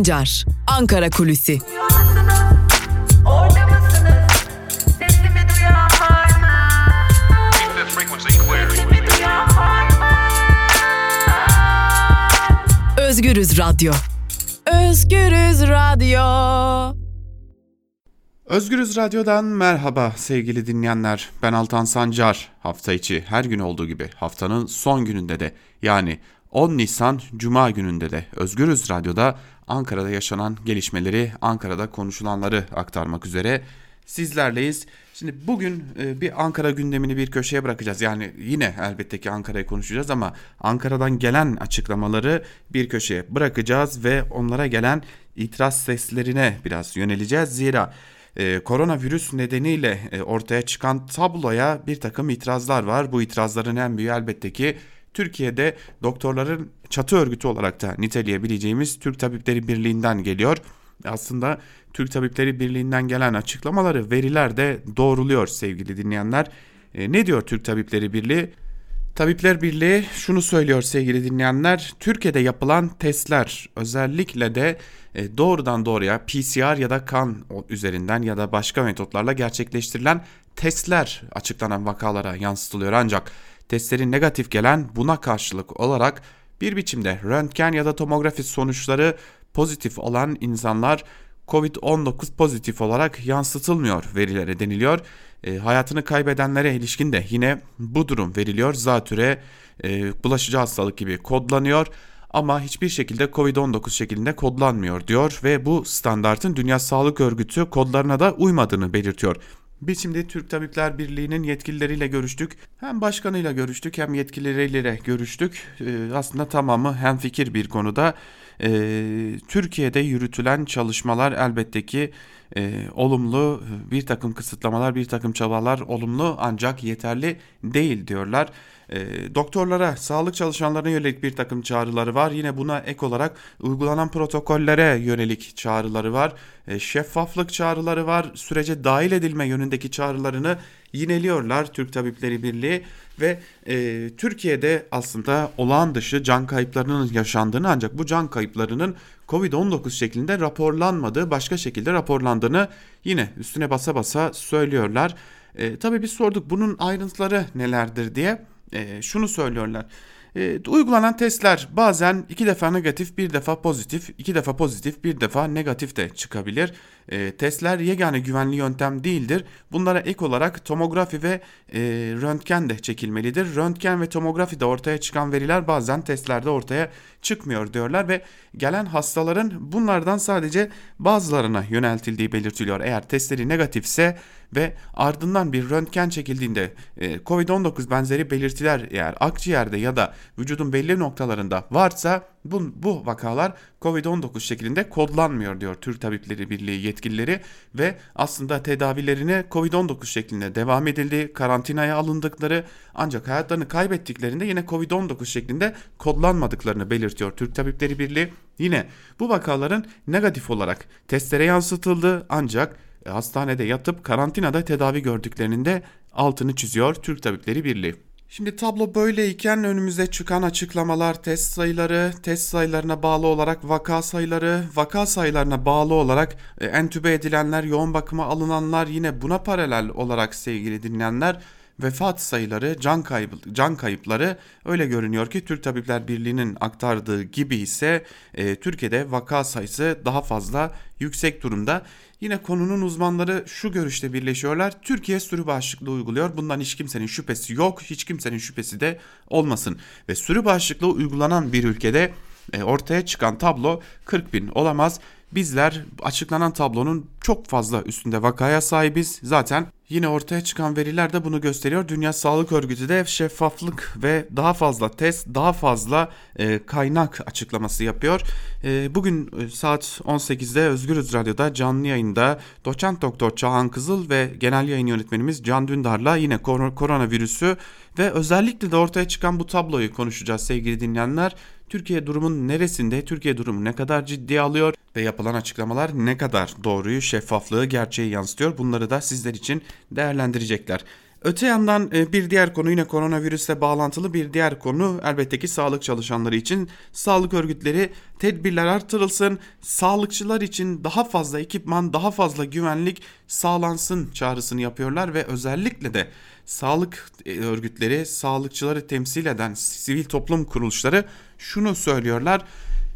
Sancar, Ankara Kulüsi. Özgürüz Radyo. Özgürüz Radyo. Özgürüz Radyo'dan merhaba sevgili dinleyenler. Ben Altan Sancar. Hafta içi her gün olduğu gibi haftanın son gününde de yani 10 Nisan Cuma gününde de Özgürüz Radyo'da Ankara'da yaşanan gelişmeleri, Ankara'da konuşulanları aktarmak üzere sizlerleyiz. Şimdi bugün e, bir Ankara gündemini bir köşeye bırakacağız. Yani yine elbette ki Ankara'yı konuşacağız ama Ankara'dan gelen açıklamaları bir köşeye bırakacağız ve onlara gelen itiraz seslerine biraz yöneleceğiz. Zira e, koronavirüs nedeniyle e, ortaya çıkan tabloya bir takım itirazlar var. Bu itirazların en büyüğü elbette ki Türkiye'de doktorların çatı örgütü olarak da niteleyebileceğimiz Türk Tabipleri Birliği'nden geliyor. Aslında Türk Tabipleri Birliği'nden gelen açıklamaları veriler de doğruluyor sevgili dinleyenler. E, ne diyor Türk Tabipleri Birliği? Tabipler Birliği şunu söylüyor sevgili dinleyenler. Türkiye'de yapılan testler özellikle de e, doğrudan doğruya PCR ya da kan üzerinden ya da başka metotlarla gerçekleştirilen testler açıklanan vakalara yansıtılıyor. Ancak testlerin negatif gelen buna karşılık olarak bir biçimde röntgen ya da tomografi sonuçları pozitif olan insanlar Covid-19 pozitif olarak yansıtılmıyor verilere deniliyor. E, hayatını kaybedenlere ilişkin de yine bu durum veriliyor. Zatüre e, bulaşıcı hastalık gibi kodlanıyor ama hiçbir şekilde Covid-19 şeklinde kodlanmıyor diyor ve bu standartın Dünya Sağlık Örgütü kodlarına da uymadığını belirtiyor. Biz şimdi Türk Tabipler Birliği'nin yetkilileriyle görüştük. Hem başkanıyla görüştük hem yetkilileriyle görüştük. Ee, aslında tamamı hem fikir bir konuda. Ee, Türkiye'de yürütülen çalışmalar elbette ki e, olumlu bir takım kısıtlamalar bir takım çabalar olumlu ancak yeterli değil diyorlar. E, doktorlara, sağlık çalışanlarına yönelik bir takım çağrıları var. Yine buna ek olarak uygulanan protokollere yönelik çağrıları var. E, şeffaflık çağrıları var. Sürece dahil edilme yönündeki çağrılarını yineliyorlar Türk Tabipleri Birliği ve e, Türkiye'de aslında olağan dışı can kayıplarının yaşandığını ancak bu can kayıplarının Covid-19 şeklinde raporlanmadığı başka şekilde raporlandığını yine üstüne basa basa söylüyorlar. E, tabii biz sorduk bunun ayrıntıları nelerdir diye e, şunu söylüyorlar. E, uygulanan testler bazen iki defa negatif, bir defa pozitif, iki defa pozitif, bir defa negatif de çıkabilir. E, testler yegane güvenli yöntem değildir. Bunlara ek olarak tomografi ve e, röntgen de çekilmelidir. Röntgen ve tomografide ortaya çıkan veriler bazen testlerde ortaya çıkmıyor diyorlar ve gelen hastaların bunlardan sadece bazılarına yöneltildiği belirtiliyor. Eğer testleri negatifse ve ardından bir röntgen çekildiğinde e, COVID-19 benzeri belirtiler eğer akciğerde ya da vücudun belli noktalarında varsa bu, bu vakalar COVID-19 şeklinde kodlanmıyor diyor Türk Tabipleri Birliği yetkilileri ve aslında tedavilerine COVID-19 şeklinde devam edildi, karantinaya alındıkları ancak hayatlarını kaybettiklerinde yine COVID-19 şeklinde kodlanmadıklarını belirtiyor Türk Tabipleri Birliği. Yine bu vakaların negatif olarak testlere yansıtıldı ancak hastanede yatıp karantinada tedavi gördüklerinin de altını çiziyor Türk Tabipleri Birliği. Şimdi tablo böyleyken önümüze çıkan açıklamalar test sayıları, test sayılarına bağlı olarak vaka sayıları, vaka sayılarına bağlı olarak e, entübe edilenler, yoğun bakıma alınanlar yine buna paralel olarak sevgili dinleyenler vefat sayıları, can kaybı, can kayıpları öyle görünüyor ki Türk Tabipler Birliği'nin aktardığı gibi ise e, Türkiye'de vaka sayısı daha fazla yüksek durumda. Yine konunun uzmanları şu görüşte birleşiyorlar. Türkiye sürü bağışıklığı uyguluyor. Bundan hiç kimsenin şüphesi yok. Hiç kimsenin şüphesi de olmasın. Ve sürü bağışıklığı uygulanan bir ülkede e, ortaya çıkan tablo 40 bin olamaz. Bizler açıklanan tablonun çok fazla üstünde vakaya sahibiz. Zaten yine ortaya çıkan veriler de bunu gösteriyor. Dünya Sağlık Örgütü de şeffaflık ve daha fazla test, daha fazla e, kaynak açıklaması yapıyor. E, bugün e, saat 18'de Özgürüz Radyo'da canlı yayında doçent doktor Çağhan Kızıl ve genel yayın yönetmenimiz Can Dündar'la yine kor koronavirüsü ve özellikle de ortaya çıkan bu tabloyu konuşacağız sevgili dinleyenler. Türkiye durumun neresinde, Türkiye durumu ne kadar ciddi alıyor ve yapılan açıklamalar ne kadar doğruyu, şeffaflığı, gerçeği yansıtıyor bunları da sizler için değerlendirecekler. Öte yandan e, bir diğer konu yine koronavirüsle bağlantılı bir diğer konu elbette ki sağlık çalışanları için sağlık örgütleri tedbirler artırılsın, sağlıkçılar için daha fazla ekipman, daha fazla güvenlik sağlansın çağrısını yapıyorlar ve özellikle de sağlık e, örgütleri, sağlıkçıları temsil eden sivil toplum kuruluşları şunu söylüyorlar.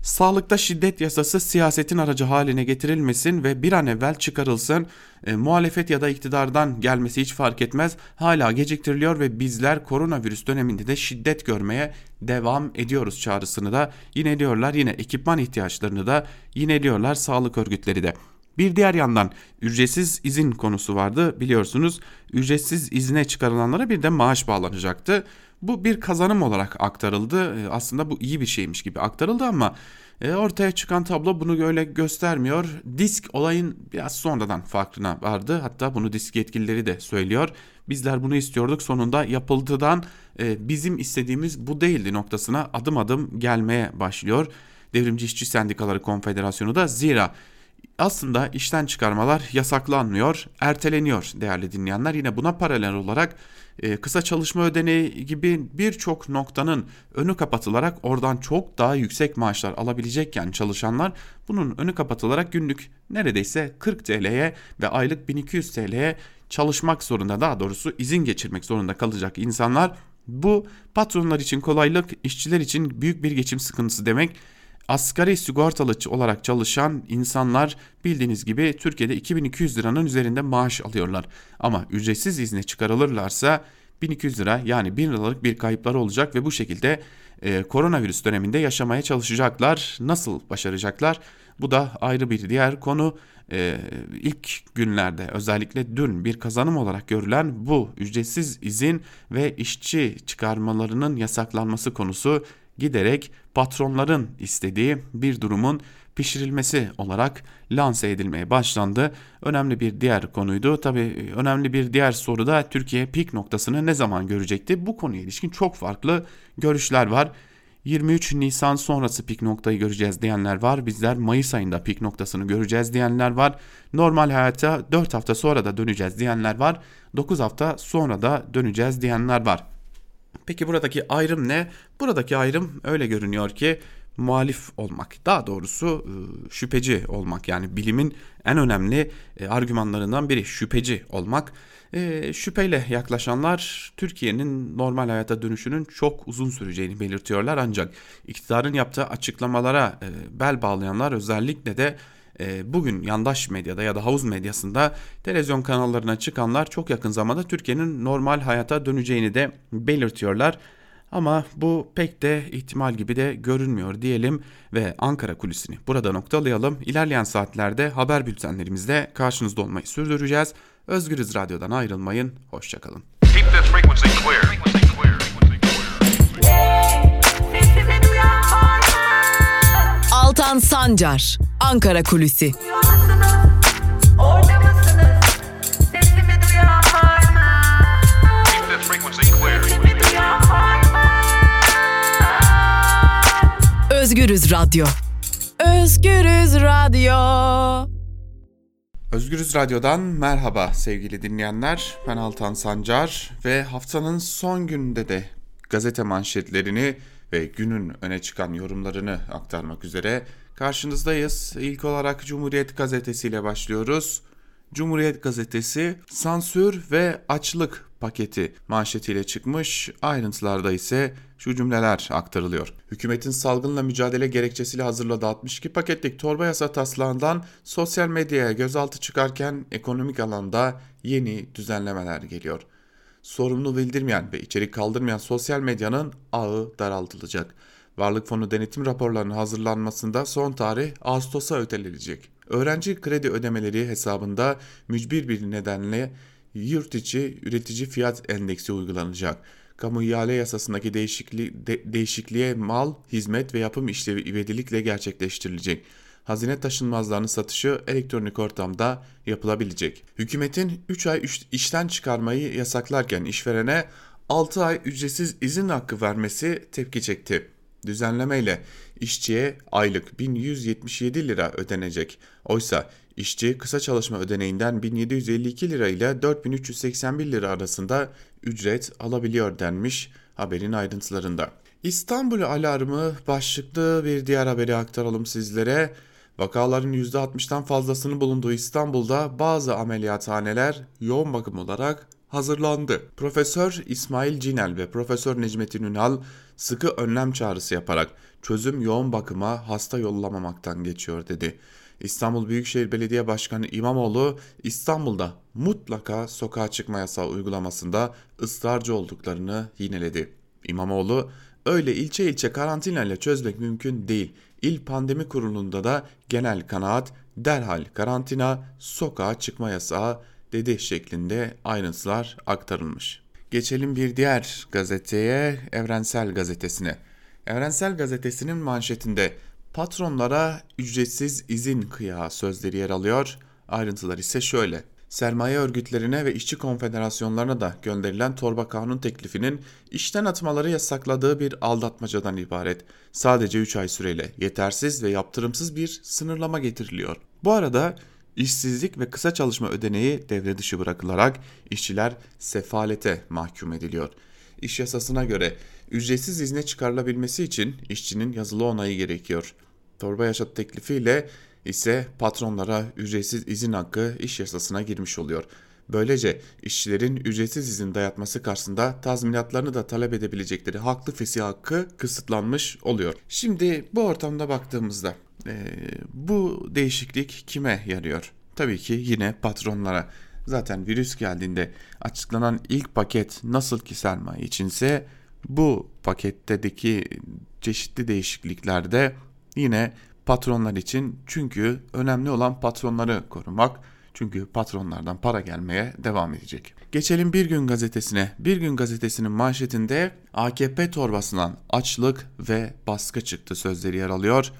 Sağlıkta şiddet yasası siyasetin aracı haline getirilmesin ve bir an evvel çıkarılsın. E, muhalefet ya da iktidardan gelmesi hiç fark etmez. Hala geciktiriliyor ve bizler koronavirüs döneminde de şiddet görmeye devam ediyoruz çağrısını da yine diyorlar. Yine ekipman ihtiyaçlarını da yine diyorlar sağlık örgütleri de. Bir diğer yandan ücretsiz izin konusu vardı biliyorsunuz. Ücretsiz izne çıkarılanlara bir de maaş bağlanacaktı. Bu bir kazanım olarak aktarıldı. E, aslında bu iyi bir şeymiş gibi aktarıldı ama e, ortaya çıkan tablo bunu öyle göstermiyor. Disk olayın biraz sonradan farkına vardı. Hatta bunu disk yetkilileri de söylüyor. Bizler bunu istiyorduk sonunda yapıldıdan e, bizim istediğimiz bu değildi noktasına adım adım gelmeye başlıyor. Devrimci İşçi Sendikaları Konfederasyonu da zira aslında işten çıkarmalar yasaklanmıyor, erteleniyor değerli dinleyenler. Yine buna paralel olarak e, kısa çalışma ödeneği gibi birçok noktanın önü kapatılarak oradan çok daha yüksek maaşlar alabilecekken çalışanlar bunun önü kapatılarak günlük neredeyse 40 TL'ye ve aylık 1200 TL'ye çalışmak zorunda daha doğrusu izin geçirmek zorunda kalacak insanlar bu patronlar için kolaylık, işçiler için büyük bir geçim sıkıntısı demek asgari sigortalı olarak çalışan insanlar bildiğiniz gibi Türkiye'de 2200 liranın üzerinde maaş alıyorlar. Ama ücretsiz izne çıkarılırlarsa 1200 lira yani 1000 liralık bir kayıpları olacak ve bu şekilde e, koronavirüs döneminde yaşamaya çalışacaklar. Nasıl başaracaklar? Bu da ayrı bir diğer konu. E, ilk günlerde özellikle dün bir kazanım olarak görülen bu ücretsiz izin ve işçi çıkarmalarının yasaklanması konusu giderek patronların istediği bir durumun pişirilmesi olarak lanse edilmeye başlandı. Önemli bir diğer konuydu. Tabii önemli bir diğer soru da Türkiye pik noktasını ne zaman görecekti? Bu konuya ilişkin çok farklı görüşler var. 23 Nisan sonrası pik noktayı göreceğiz diyenler var. Bizler Mayıs ayında pik noktasını göreceğiz diyenler var. Normal hayata 4 hafta sonra da döneceğiz diyenler var. 9 hafta sonra da döneceğiz diyenler var. Peki buradaki ayrım ne? Buradaki ayrım öyle görünüyor ki muhalif olmak. Daha doğrusu e, şüpheci olmak. Yani bilimin en önemli e, argümanlarından biri şüpheci olmak. E, şüpheyle yaklaşanlar Türkiye'nin normal hayata dönüşünün çok uzun süreceğini belirtiyorlar. Ancak iktidarın yaptığı açıklamalara bel bağlayanlar özellikle de bugün yandaş medyada ya da havuz medyasında televizyon kanallarına çıkanlar çok yakın zamanda Türkiye'nin normal hayata döneceğini de belirtiyorlar. Ama bu pek de ihtimal gibi de görünmüyor diyelim ve Ankara kulisini burada noktalayalım. İlerleyen saatlerde haber bültenlerimizde karşınızda olmayı sürdüreceğiz. Özgürüz Radyo'dan ayrılmayın. Hoşçakalın. Keep that frequency clear. Altan Sancar, Ankara Kulüsi. Özgürüz Radyo. Özgürüz Radyo. Özgürüz Radyo'dan merhaba sevgili dinleyenler. Ben Altan Sancar ve haftanın son gününde de gazete manşetlerini ve günün öne çıkan yorumlarını aktarmak üzere karşınızdayız. İlk olarak Cumhuriyet Gazetesi ile başlıyoruz. Cumhuriyet Gazetesi sansür ve açlık paketi manşetiyle çıkmış. Ayrıntılarda ise şu cümleler aktarılıyor. Hükümetin salgınla mücadele gerekçesiyle hazırladığı 62 paketlik torba yasa taslağından sosyal medyaya gözaltı çıkarken ekonomik alanda yeni düzenlemeler geliyor sorumlu bildirmeyen ve içerik kaldırmayan sosyal medyanın ağı daraltılacak. Varlık fonu denetim raporlarının hazırlanmasında son tarih Ağustos'a ötelenecek. Öğrenci kredi ödemeleri hesabında mücbir bir nedenle yurt içi üretici fiyat endeksi uygulanacak. Kamu ihale yasasındaki değişikli, de, değişikliğe mal, hizmet ve yapım işlevi ivedilikle gerçekleştirilecek hazine taşınmazlarının satışı elektronik ortamda yapılabilecek. Hükümetin 3 ay işten çıkarmayı yasaklarken işverene 6 ay ücretsiz izin hakkı vermesi tepki çekti. Düzenleme ile işçiye aylık 1177 lira ödenecek. Oysa işçi kısa çalışma ödeneğinden 1752 lira ile 4381 lira arasında ücret alabiliyor denmiş haberin ayrıntılarında. İstanbul alarmı başlıklı bir diğer haberi aktaralım sizlere. Vakaların %60'tan fazlasının bulunduğu İstanbul'da bazı ameliyathaneler yoğun bakım olarak hazırlandı. Profesör İsmail Cinel ve Profesör Necmettin Ünal sıkı önlem çağrısı yaparak çözüm yoğun bakıma hasta yollamamaktan geçiyor dedi. İstanbul Büyükşehir Belediye Başkanı İmamoğlu İstanbul'da mutlaka sokağa çıkma yasağı uygulamasında ısrarcı olduklarını yineledi. İmamoğlu öyle ilçe ilçe karantina ile çözmek mümkün değil. İl Pandemi Kurulu'nda da genel kanaat derhal karantina, sokağa çıkma yasağı dedi şeklinde ayrıntılar aktarılmış. Geçelim bir diğer gazeteye, Evrensel Gazetesi'ne. Evrensel Gazetesi'nin manşetinde patronlara ücretsiz izin kıyağı sözleri yer alıyor. Ayrıntılar ise şöyle. Sermaye örgütlerine ve işçi konfederasyonlarına da gönderilen torba kanun teklifinin işten atmaları yasakladığı bir aldatmacadan ibaret. Sadece 3 ay süreyle yetersiz ve yaptırımsız bir sınırlama getiriliyor. Bu arada işsizlik ve kısa çalışma ödeneği devre dışı bırakılarak işçiler sefalete mahkum ediliyor. İş yasasına göre ücretsiz izne çıkarılabilmesi için işçinin yazılı onayı gerekiyor. Torba yaşat teklifiyle ise patronlara ücretsiz izin hakkı iş yasasına girmiş oluyor. Böylece işçilerin ücretsiz izin dayatması karşısında tazminatlarını da talep edebilecekleri haklı fesih hakkı kısıtlanmış oluyor. Şimdi bu ortamda baktığımızda e, bu değişiklik kime yarıyor? Tabii ki yine patronlara. Zaten virüs geldiğinde açıklanan ilk paket nasıl ki sermaye içinse bu paketteki çeşitli değişikliklerde yine patronlar için çünkü önemli olan patronları korumak. Çünkü patronlardan para gelmeye devam edecek. Geçelim Bir Gün Gazetesi'ne. Bir Gün Gazetesi'nin manşetinde AKP torbasından açlık ve baskı çıktı sözleri yer alıyor.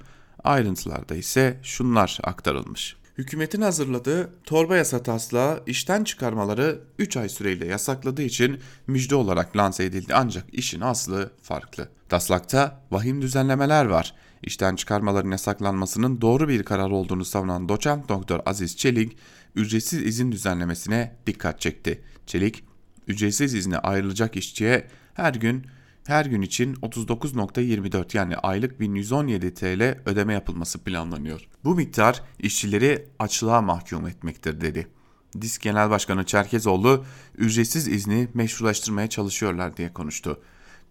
Ayrıntılarda ise şunlar aktarılmış. Hükümetin hazırladığı torba yasa taslağı işten çıkarmaları 3 ay süreyle yasakladığı için müjde olarak lanse edildi ancak işin aslı farklı. Taslakta vahim düzenlemeler var. İşten çıkarmaların yasaklanmasının doğru bir karar olduğunu savunan doçent doktor Aziz Çelik, ücretsiz izin düzenlemesine dikkat çekti. Çelik, ücretsiz izne ayrılacak işçiye her gün her gün için 39.24 yani aylık 1117 TL ödeme yapılması planlanıyor. Bu miktar işçileri açlığa mahkum etmektir dedi. Disk Genel Başkanı Çerkezoğlu ücretsiz izni meşrulaştırmaya çalışıyorlar diye konuştu.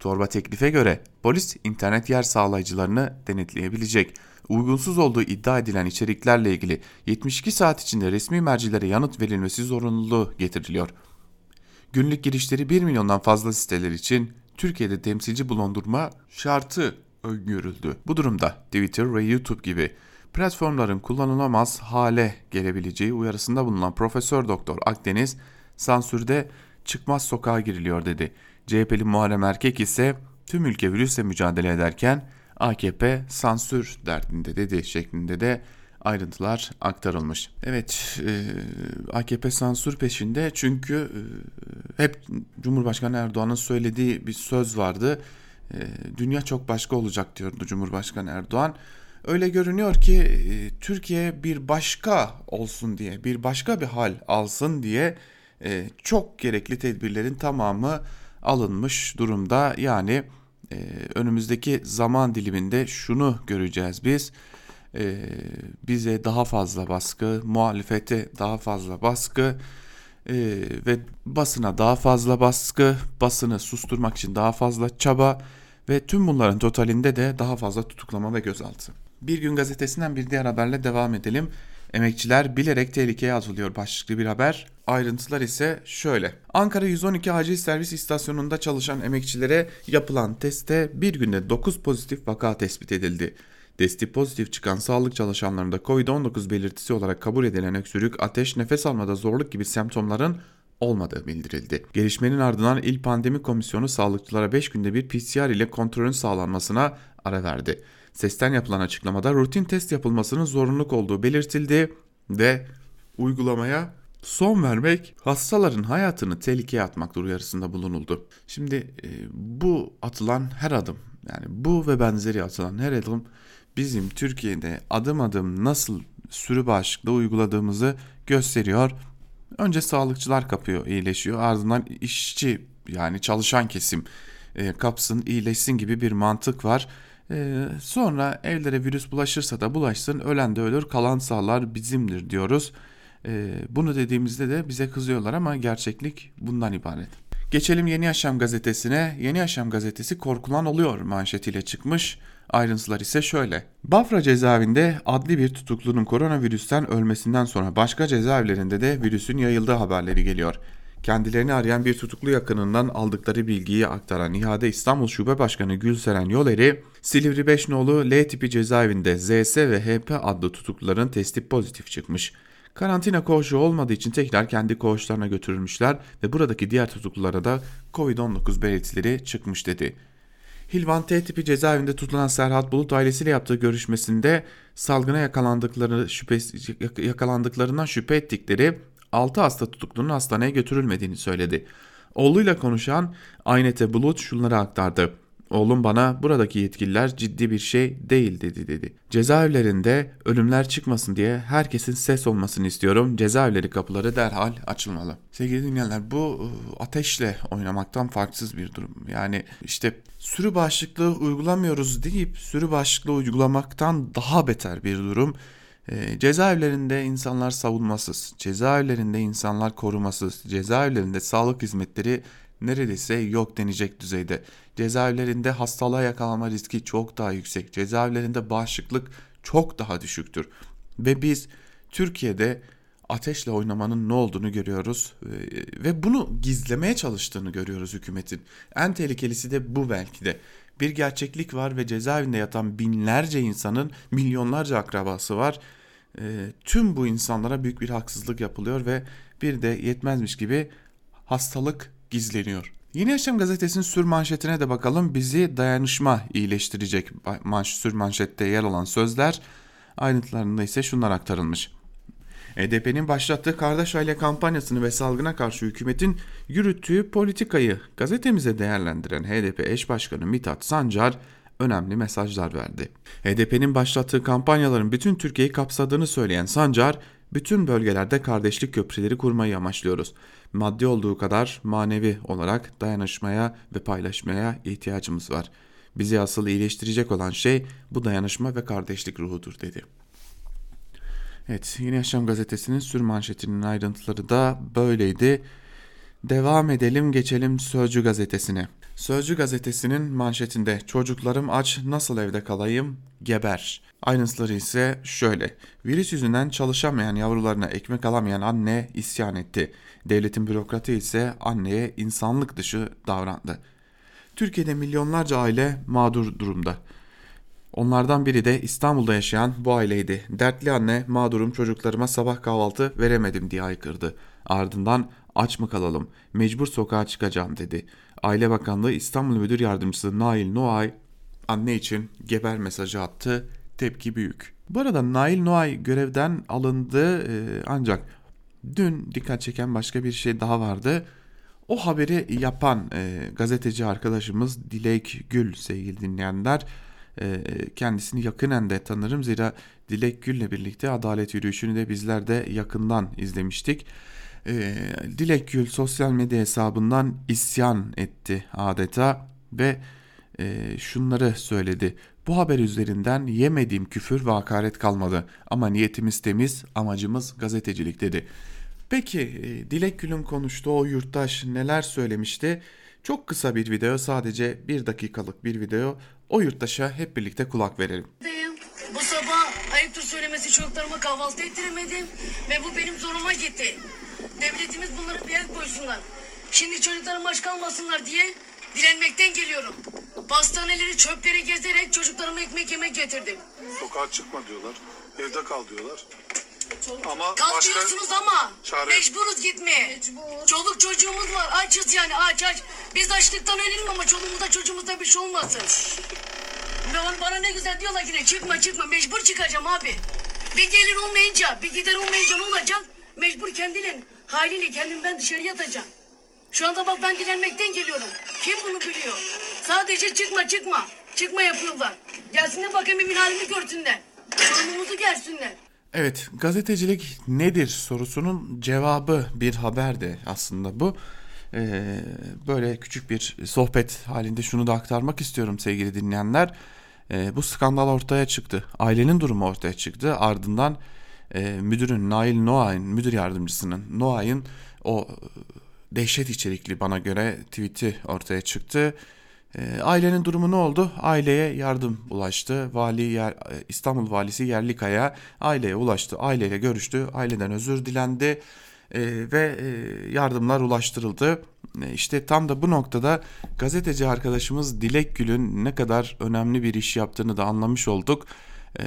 Torba teklife göre polis internet yer sağlayıcılarını denetleyebilecek. Uygunsuz olduğu iddia edilen içeriklerle ilgili 72 saat içinde resmi mercilere yanıt verilmesi zorunluluğu getiriliyor. Günlük girişleri 1 milyondan fazla siteler için Türkiye'de temsilci bulundurma şartı öngörüldü. Bu durumda Twitter ve YouTube gibi platformların kullanılamaz hale gelebileceği uyarısında bulunan Profesör Doktor Akdeniz sansürde çıkmaz sokağa giriliyor dedi. CHP'li Muharrem Erkek ise tüm ülke virüsle mücadele ederken AKP sansür derdinde dedi şeklinde de ayrıntılar aktarılmış. Evet e, AKP sansür peşinde çünkü e, hep Cumhurbaşkanı Erdoğan'ın söylediği bir söz vardı. E, dünya çok başka olacak diyordu Cumhurbaşkanı Erdoğan. Öyle görünüyor ki Türkiye bir başka olsun diye, bir başka bir hal alsın diye çok gerekli tedbirlerin tamamı alınmış durumda. Yani e, önümüzdeki zaman diliminde şunu göreceğiz biz. E, bize daha fazla baskı, muhalefete daha fazla baskı e, ve basına daha fazla baskı, basını susturmak için daha fazla çaba ve tüm bunların totalinde de daha fazla tutuklama ve gözaltı. Bir gün gazetesinden bir diğer haberle devam edelim. Emekçiler bilerek tehlikeye atılıyor başlıklı bir haber. Ayrıntılar ise şöyle. Ankara 112 acil servis istasyonunda çalışan emekçilere yapılan testte bir günde 9 pozitif vaka tespit edildi. Testi pozitif çıkan sağlık çalışanlarında COVID-19 belirtisi olarak kabul edilen öksürük, ateş, nefes almada zorluk gibi semptomların olmadığı bildirildi. Gelişmenin ardından İl Pandemi Komisyonu sağlıkçılara 5 günde bir PCR ile kontrolün sağlanmasına ara verdi. Sesten yapılan açıklamada rutin test yapılmasının zorunluluk olduğu belirtildi ve uygulamaya son vermek hastaların hayatını tehlikeye atmak uyarısında bulunuldu. Şimdi e, bu atılan her adım Yani bu ve benzeri atılan her adım bizim Türkiye'de adım adım nasıl sürü bağışıklığı uyguladığımızı gösteriyor. Önce sağlıkçılar kapıyor, iyileşiyor. Ardından işçi yani çalışan kesim e, kapsın, iyileşsin gibi bir mantık var. E, sonra evlere virüs bulaşırsa da bulaşsın, ölen de ölür, kalan sağlar bizimdir diyoruz. E, bunu dediğimizde de bize kızıyorlar ama gerçeklik bundan ibaret. Geçelim Yeni Yaşam gazetesine. Yeni Yaşam gazetesi korkulan oluyor manşetiyle çıkmış. Ayrıntılar ise şöyle. Bafra cezaevinde adli bir tutuklunun koronavirüsten ölmesinden sonra başka cezaevlerinde de virüsün yayıldığı haberleri geliyor. Kendilerini arayan bir tutuklu yakınından aldıkları bilgiyi aktaran İHA'de İstanbul Şube Başkanı Gülseren Yoleri, Silivri 5 nolu L tipi cezaevinde ZS ve HP adlı tutukluların testi pozitif çıkmış. Karantina koğuşu olmadığı için tekrar kendi koğuşlarına götürülmüşler ve buradaki diğer tutuklulara da Covid-19 belirtileri çıkmış dedi. Hilvan T tipi cezaevinde tutulan Serhat Bulut ailesiyle yaptığı görüşmesinde salgına yakalandıkları şüphesi, yakalandıklarından şüphe ettikleri 6 hasta tutuklunun hastaneye götürülmediğini söyledi. Oğluyla konuşan Aynete Bulut şunları aktardı. Oğlum bana buradaki yetkililer ciddi bir şey değil dedi dedi. Cezaevlerinde ölümler çıkmasın diye herkesin ses olmasını istiyorum. Cezaevleri kapıları derhal açılmalı. Sevgili dinleyenler bu ıı, ateşle oynamaktan farksız bir durum. Yani işte sürü bağışıklığı uygulamıyoruz deyip sürü bağışıklığı uygulamaktan daha beter bir durum. E, cezaevlerinde insanlar savunmasız, cezaevlerinde insanlar korumasız, cezaevlerinde sağlık hizmetleri neredeyse yok denecek düzeyde. Cezaevlerinde hastalığa yakalanma riski çok daha yüksek. Cezaevlerinde bağışıklık çok daha düşüktür. Ve biz Türkiye'de ateşle oynamanın ne olduğunu görüyoruz ee, ve bunu gizlemeye çalıştığını görüyoruz hükümetin. En tehlikelisi de bu belki de. Bir gerçeklik var ve cezaevinde yatan binlerce insanın milyonlarca akrabası var. E, tüm bu insanlara büyük bir haksızlık yapılıyor ve bir de yetmezmiş gibi hastalık gizleniyor. Yeni Yaşam gazetesinin sür manşetine de bakalım. Bizi dayanışma iyileştirecek manş, sür manşette yer alan sözler ayrıntılarında ise şunlar aktarılmış. HDP'nin başlattığı kardeş aile kampanyasını ve salgına karşı hükümetin yürüttüğü politikayı gazetemize değerlendiren HDP eş başkanı Mithat Sancar önemli mesajlar verdi. HDP'nin başlattığı kampanyaların bütün Türkiye'yi kapsadığını söyleyen Sancar, bütün bölgelerde kardeşlik köprüleri kurmayı amaçlıyoruz. Maddi olduğu kadar manevi olarak dayanışmaya ve paylaşmaya ihtiyacımız var. Bizi asıl iyileştirecek olan şey bu dayanışma ve kardeşlik ruhudur dedi. Evet, Yeni Yaşam gazetesinin sür manşetinin ayrıntıları da böyleydi. Devam edelim geçelim Sözcü gazetesine. Sözcü gazetesinin manşetinde çocuklarım aç nasıl evde kalayım geber. Ayrıntıları ise şöyle. Virüs yüzünden çalışamayan yavrularına ekmek alamayan anne isyan etti. Devletin bürokratı ise anneye insanlık dışı davrandı. Türkiye'de milyonlarca aile mağdur durumda. Onlardan biri de İstanbul'da yaşayan bu aileydi. Dertli anne mağdurum çocuklarıma sabah kahvaltı veremedim diye aykırdı. Ardından aç mı kalalım mecbur sokağa çıkacağım dedi. Aile Bakanlığı İstanbul Müdür Yardımcısı Nail Noay anne için geber mesajı attı. Tepki büyük. Bu arada Nail Noay görevden alındı e, ancak dün dikkat çeken başka bir şey daha vardı. O haberi yapan e, gazeteci arkadaşımız Dilek Gül sevgili dinleyenler e, kendisini yakinen de tanırım zira Dilek Gül'le birlikte adalet yürüyüşünü de bizler de yakından izlemiştik. E, Dilek Gül sosyal medya hesabından isyan etti adeta ve e, şunları söyledi. Bu haber üzerinden yemediğim küfür ve hakaret kalmadı ama niyetimiz temiz, amacımız gazetecilik dedi. Peki e, Dilek Gül'ün konuştuğu o yurttaş neler söylemişti? Çok kısa bir video sadece bir dakikalık bir video o yurttaşa hep birlikte kulak verelim. Bu sabah ayıptır söylemesi çocuklarıma kahvaltı ettiremedim ve bu benim zoruma gitti. Devletimiz bunları bir el koysunlar. Şimdi çocuklarım aç kalmasınlar diye direnmekten geliyorum. Pastaneleri çöpleri gezerek çocuklarıma ekmek yemek getirdim. Sokağa çıkma diyorlar. Evde kal diyorlar. Ama Kal başka diyorsunuz ama çare- mecburuz gitmeye. Çoluk çocuğumuz var açız yani aç aç. Biz açlıktan ölelim ama çoluğumuzda çocuğumuzda bir şey olmasın. Bana, bana ne güzel diyorlar yine çıkma çıkma mecbur çıkacağım abi. Bir gelin olmayınca bir gider olmayınca ne olacak? Mecbur kendinin haliyle kendim ben dışarı yatacağım. Şu anda bak ben dilenmekten geliyorum. Kim bunu biliyor? Sadece çıkma çıkma. Çıkma yapıyorlar. Gelsinler bakayım bir halimi görsünler. Sorumluluğumuzu gelsinler. Evet, gazetecilik nedir sorusunun cevabı bir haberde aslında bu. Ee, böyle küçük bir sohbet halinde şunu da aktarmak istiyorum sevgili dinleyenler. Ee, bu skandal ortaya çıktı. Ailenin durumu ortaya çıktı. Ardından e, müdürün Nail Noah'ın, müdür yardımcısının Noah'ın o e, dehşet içerikli bana göre tweet'i ortaya çıktı. E, ailenin durumu ne oldu? Aileye yardım ulaştı. Vali yer, e, İstanbul valisi Yerlikaya aileye ulaştı. Aileyle görüştü. Aileden özür dilendi e, ve e, yardımlar ulaştırıldı. E, işte tam da bu noktada gazeteci arkadaşımız Dilek Gül'ün ne kadar önemli bir iş yaptığını da anlamış olduk. E,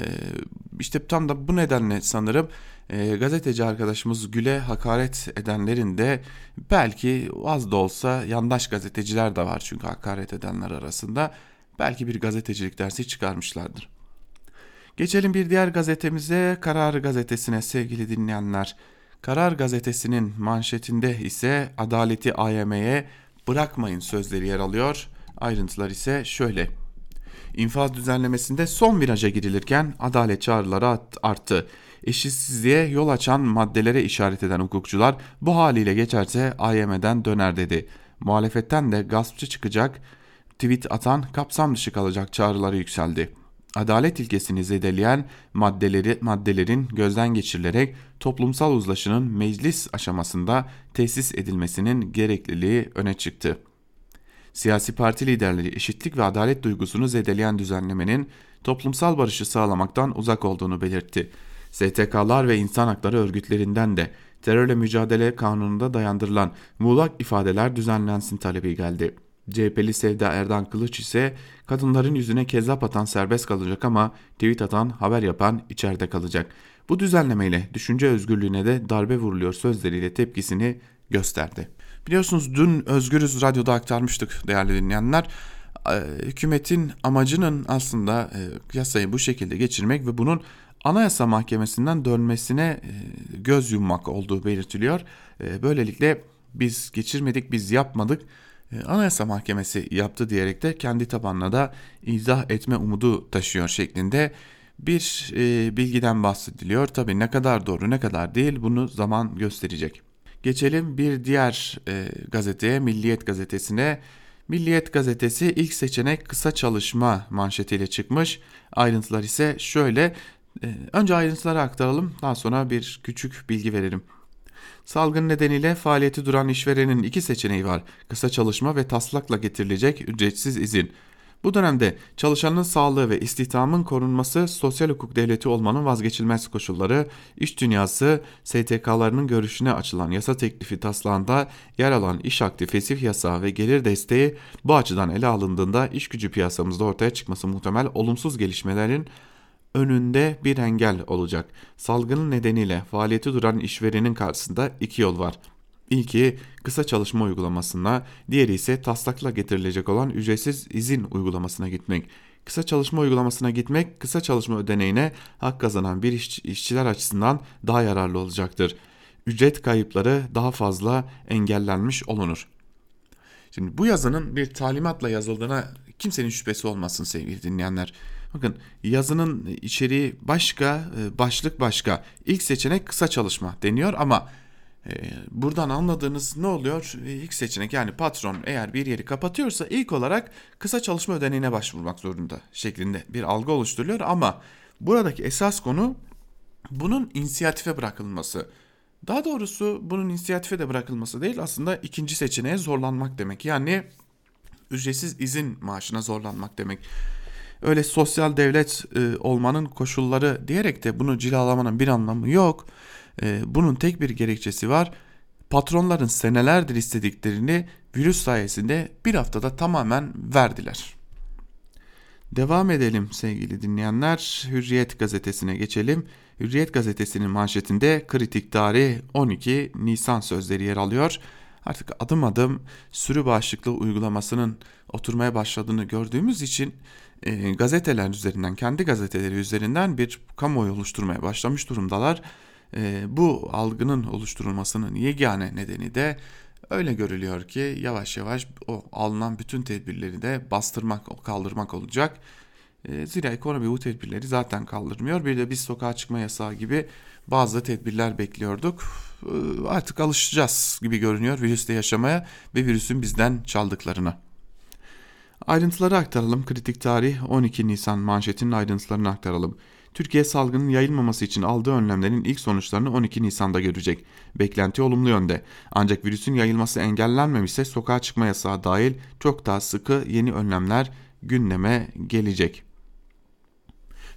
işte tam da bu nedenle sanırım e, gazeteci arkadaşımız Gül'e hakaret edenlerin de belki az da olsa yandaş gazeteciler de var çünkü hakaret edenler arasında belki bir gazetecilik dersi çıkarmışlardır. Geçelim bir diğer gazetemize Karar Gazetesi'ne sevgili dinleyenler. Karar Gazetesi'nin manşetinde ise adaleti AYM'ye bırakmayın sözleri yer alıyor. Ayrıntılar ise şöyle. İnfaz düzenlemesinde son viraja girilirken adalet çağrıları arttı. Eşitsizliğe yol açan maddelere işaret eden hukukçular bu haliyle geçerse AYM'den döner dedi. Muhalefetten de gaspçı çıkacak, tweet atan kapsam dışı kalacak çağrıları yükseldi. Adalet ilkesini zedeleyen maddeleri, maddelerin gözden geçirilerek toplumsal uzlaşının meclis aşamasında tesis edilmesinin gerekliliği öne çıktı. Siyasi parti liderleri eşitlik ve adalet duygusunu zedeleyen düzenlemenin toplumsal barışı sağlamaktan uzak olduğunu belirtti. STK'lar ve insan hakları örgütlerinden de terörle mücadele kanununda dayandırılan muğlak ifadeler düzenlensin talebi geldi. CHP'li Sevda Erdan Kılıç ise kadınların yüzüne kezzap atan serbest kalacak ama tweet atan haber yapan içeride kalacak. Bu düzenlemeyle düşünce özgürlüğüne de darbe vuruluyor sözleriyle tepkisini gösterdi. Biliyorsunuz dün Özgürüz Radyo'da aktarmıştık değerli dinleyenler. Hükümetin amacının aslında yasayı bu şekilde geçirmek ve bunun Anayasa Mahkemesi'nden dönmesine göz yummak olduğu belirtiliyor. Böylelikle biz geçirmedik, biz yapmadık. Anayasa Mahkemesi yaptı diyerek de kendi tabanına da izah etme umudu taşıyor şeklinde bir bilgiden bahsediliyor. Tabi ne kadar doğru ne kadar değil bunu zaman gösterecek. Geçelim bir diğer e, gazeteye Milliyet gazetesine. Milliyet gazetesi ilk seçenek kısa çalışma manşetiyle çıkmış. Ayrıntılar ise şöyle. E, önce ayrıntıları aktaralım daha sonra bir küçük bilgi verelim. Salgın nedeniyle faaliyeti duran işverenin iki seçeneği var. Kısa çalışma ve taslakla getirilecek ücretsiz izin. Bu dönemde çalışanın sağlığı ve istihdamın korunması sosyal hukuk devleti olmanın vazgeçilmez koşulları, iş dünyası STK'larının görüşüne açılan yasa teklifi taslağında yer alan iş akti fesih yasağı ve gelir desteği bu açıdan ele alındığında iş gücü piyasamızda ortaya çıkması muhtemel olumsuz gelişmelerin önünde bir engel olacak. Salgının nedeniyle faaliyeti duran işverenin karşısında iki yol var. İlki kısa çalışma uygulamasına, diğeri ise taslakla getirilecek olan ücretsiz izin uygulamasına gitmek. Kısa çalışma uygulamasına gitmek, kısa çalışma ödeneğine hak kazanan bir iş, işçiler açısından daha yararlı olacaktır. Ücret kayıpları daha fazla engellenmiş olunur. Şimdi bu yazının bir talimatla yazıldığına kimsenin şüphesi olmasın sevgili dinleyenler. Bakın yazının içeriği başka, başlık başka. İlk seçenek kısa çalışma deniyor ama buradan anladığınız ne oluyor? Ee, ilk seçenek yani patron eğer bir yeri kapatıyorsa ilk olarak kısa çalışma ödeneğine başvurmak zorunda şeklinde bir algı oluşturuluyor ama buradaki esas konu bunun inisiyatife bırakılması. Daha doğrusu bunun inisiyatife de bırakılması değil aslında ikinci seçeneğe zorlanmak demek. Yani ücretsiz izin maaşına zorlanmak demek. Öyle sosyal devlet e, olmanın koşulları diyerek de bunu cilalamanın bir anlamı yok. E, bunun tek bir gerekçesi var. Patronların senelerdir istediklerini virüs sayesinde bir haftada tamamen verdiler. Devam edelim sevgili dinleyenler. Hürriyet gazetesine geçelim. Hürriyet gazetesinin manşetinde kritik tarih 12 Nisan sözleri yer alıyor. Artık adım adım sürü bağışıklığı uygulamasının oturmaya başladığını gördüğümüz için e, gazeteler üzerinden, kendi gazeteleri üzerinden bir kamuoyu oluşturmaya başlamış durumdalar. E, bu algının oluşturulmasının yegane nedeni de Öyle görülüyor ki yavaş yavaş o alınan bütün tedbirleri de bastırmak, kaldırmak olacak. E, zira ekonomi bu tedbirleri zaten kaldırmıyor. Bir de biz sokağa çıkma yasağı gibi bazı tedbirler bekliyorduk. E, artık alışacağız gibi görünüyor virüste yaşamaya ve virüsün bizden çaldıklarına. Ayrıntıları aktaralım. Kritik tarih 12 Nisan manşetinin ayrıntılarını aktaralım. Türkiye salgının yayılmaması için aldığı önlemlerin ilk sonuçlarını 12 Nisan'da görecek. Beklenti olumlu yönde. Ancak virüsün yayılması engellenmemişse sokağa çıkma yasağı dahil çok daha sıkı yeni önlemler gündeme gelecek.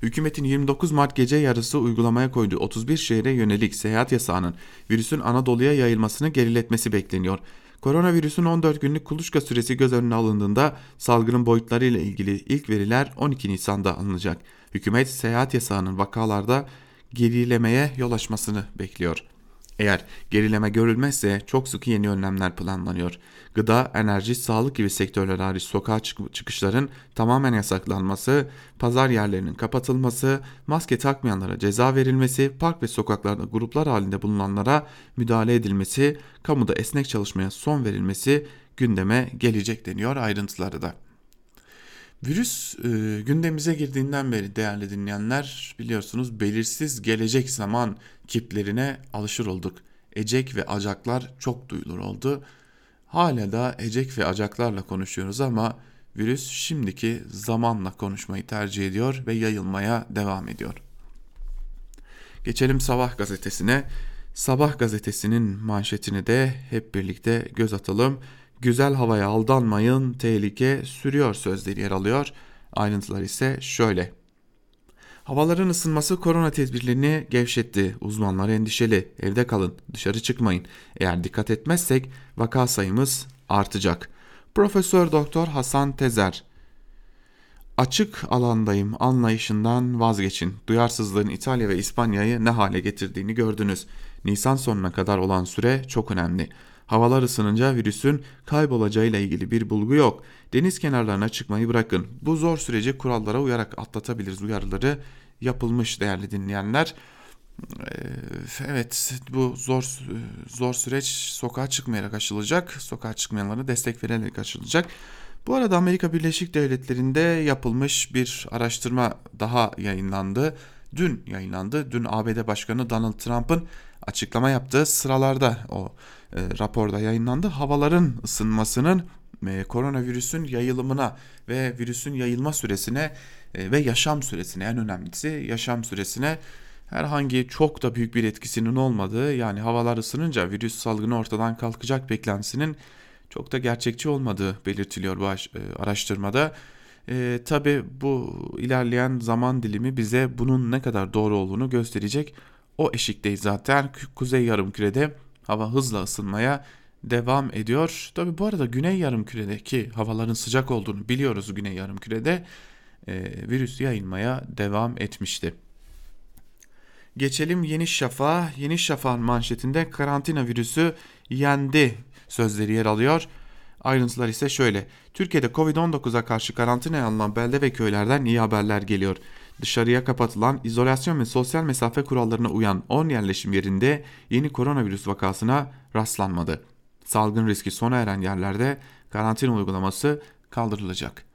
Hükümetin 29 Mart gece yarısı uygulamaya koyduğu 31 şehre yönelik seyahat yasağının virüsün Anadolu'ya yayılmasını geriletmesi bekleniyor. Koronavirüsün 14 günlük kuluçka süresi göz önüne alındığında salgının boyutları ile ilgili ilk veriler 12 Nisan'da alınacak. Hükümet seyahat yasağının vakalarda gerilemeye yol açmasını bekliyor. Eğer gerileme görülmezse çok sıkı yeni önlemler planlanıyor. Gıda, enerji, sağlık gibi sektörler hariç sokağa çıkışların tamamen yasaklanması, pazar yerlerinin kapatılması, maske takmayanlara ceza verilmesi, park ve sokaklarda gruplar halinde bulunanlara müdahale edilmesi, kamuda esnek çalışmaya son verilmesi gündeme gelecek deniyor ayrıntıları da. Virüs e, gündemimize girdiğinden beri değerli dinleyenler biliyorsunuz belirsiz gelecek zaman kiplerine alışır olduk. Ecek ve acaklar çok duyulur oldu. Hala da ecek ve acaklarla konuşuyoruz ama virüs şimdiki zamanla konuşmayı tercih ediyor ve yayılmaya devam ediyor. Geçelim Sabah gazetesine. Sabah gazetesinin manşetini de hep birlikte göz atalım. Güzel havaya aldanmayın, tehlike sürüyor sözleri yer alıyor. Ayrıntılar ise şöyle. Havaların ısınması korona tedbirlerini gevşetti. Uzmanlar endişeli. Evde kalın, dışarı çıkmayın. Eğer dikkat etmezsek vaka sayımız artacak. Profesör Doktor Hasan Tezer Açık alandayım anlayışından vazgeçin. Duyarsızlığın İtalya ve İspanya'yı ne hale getirdiğini gördünüz. Nisan sonuna kadar olan süre çok önemli. Havalar ısınınca virüsün kaybolacağıyla ilgili bir bulgu yok. Deniz kenarlarına çıkmayı bırakın. Bu zor süreci kurallara uyarak atlatabiliriz uyarıları yapılmış değerli dinleyenler. Evet bu zor zor süreç sokağa çıkmayarak aşılacak. Sokağa çıkmayanlara destek vererek aşılacak. Bu arada Amerika Birleşik Devletleri'nde yapılmış bir araştırma daha yayınlandı. Dün yayınlandı. Dün ABD Başkanı Donald Trump'ın açıklama yaptığı sıralarda o e, raporda yayınlandı. Havaların ısınmasının e, koronavirüsün yayılımına ve virüsün yayılma süresine e, ve yaşam süresine en önemlisi yaşam süresine herhangi çok da büyük bir etkisinin olmadığı yani havalar ısınınca virüs salgını ortadan kalkacak beklentisinin çok da gerçekçi olmadığı belirtiliyor bu araştırmada. E, Tabi bu ilerleyen zaman dilimi bize bunun ne kadar doğru olduğunu gösterecek. O eşikteyiz zaten. Kuzey yarımkürede hava hızla ısınmaya devam ediyor. Tabi bu arada güney yarımküredeki havaların sıcak olduğunu biliyoruz güney yarımkürede. E, virüs yayılmaya devam etmişti. Geçelim Yeni Şafak'a. Yeni Şafak'ın manşetinde karantina virüsü yendi sözleri yer alıyor. Ayrıntılar ise şöyle. Türkiye'de Covid-19'a karşı karantinaya alınan belde ve köylerden iyi haberler geliyor. Dışarıya kapatılan izolasyon ve sosyal mesafe kurallarına uyan 10 yerleşim yerinde yeni koronavirüs vakasına rastlanmadı. Salgın riski sona eren yerlerde karantina uygulaması kaldırılacak.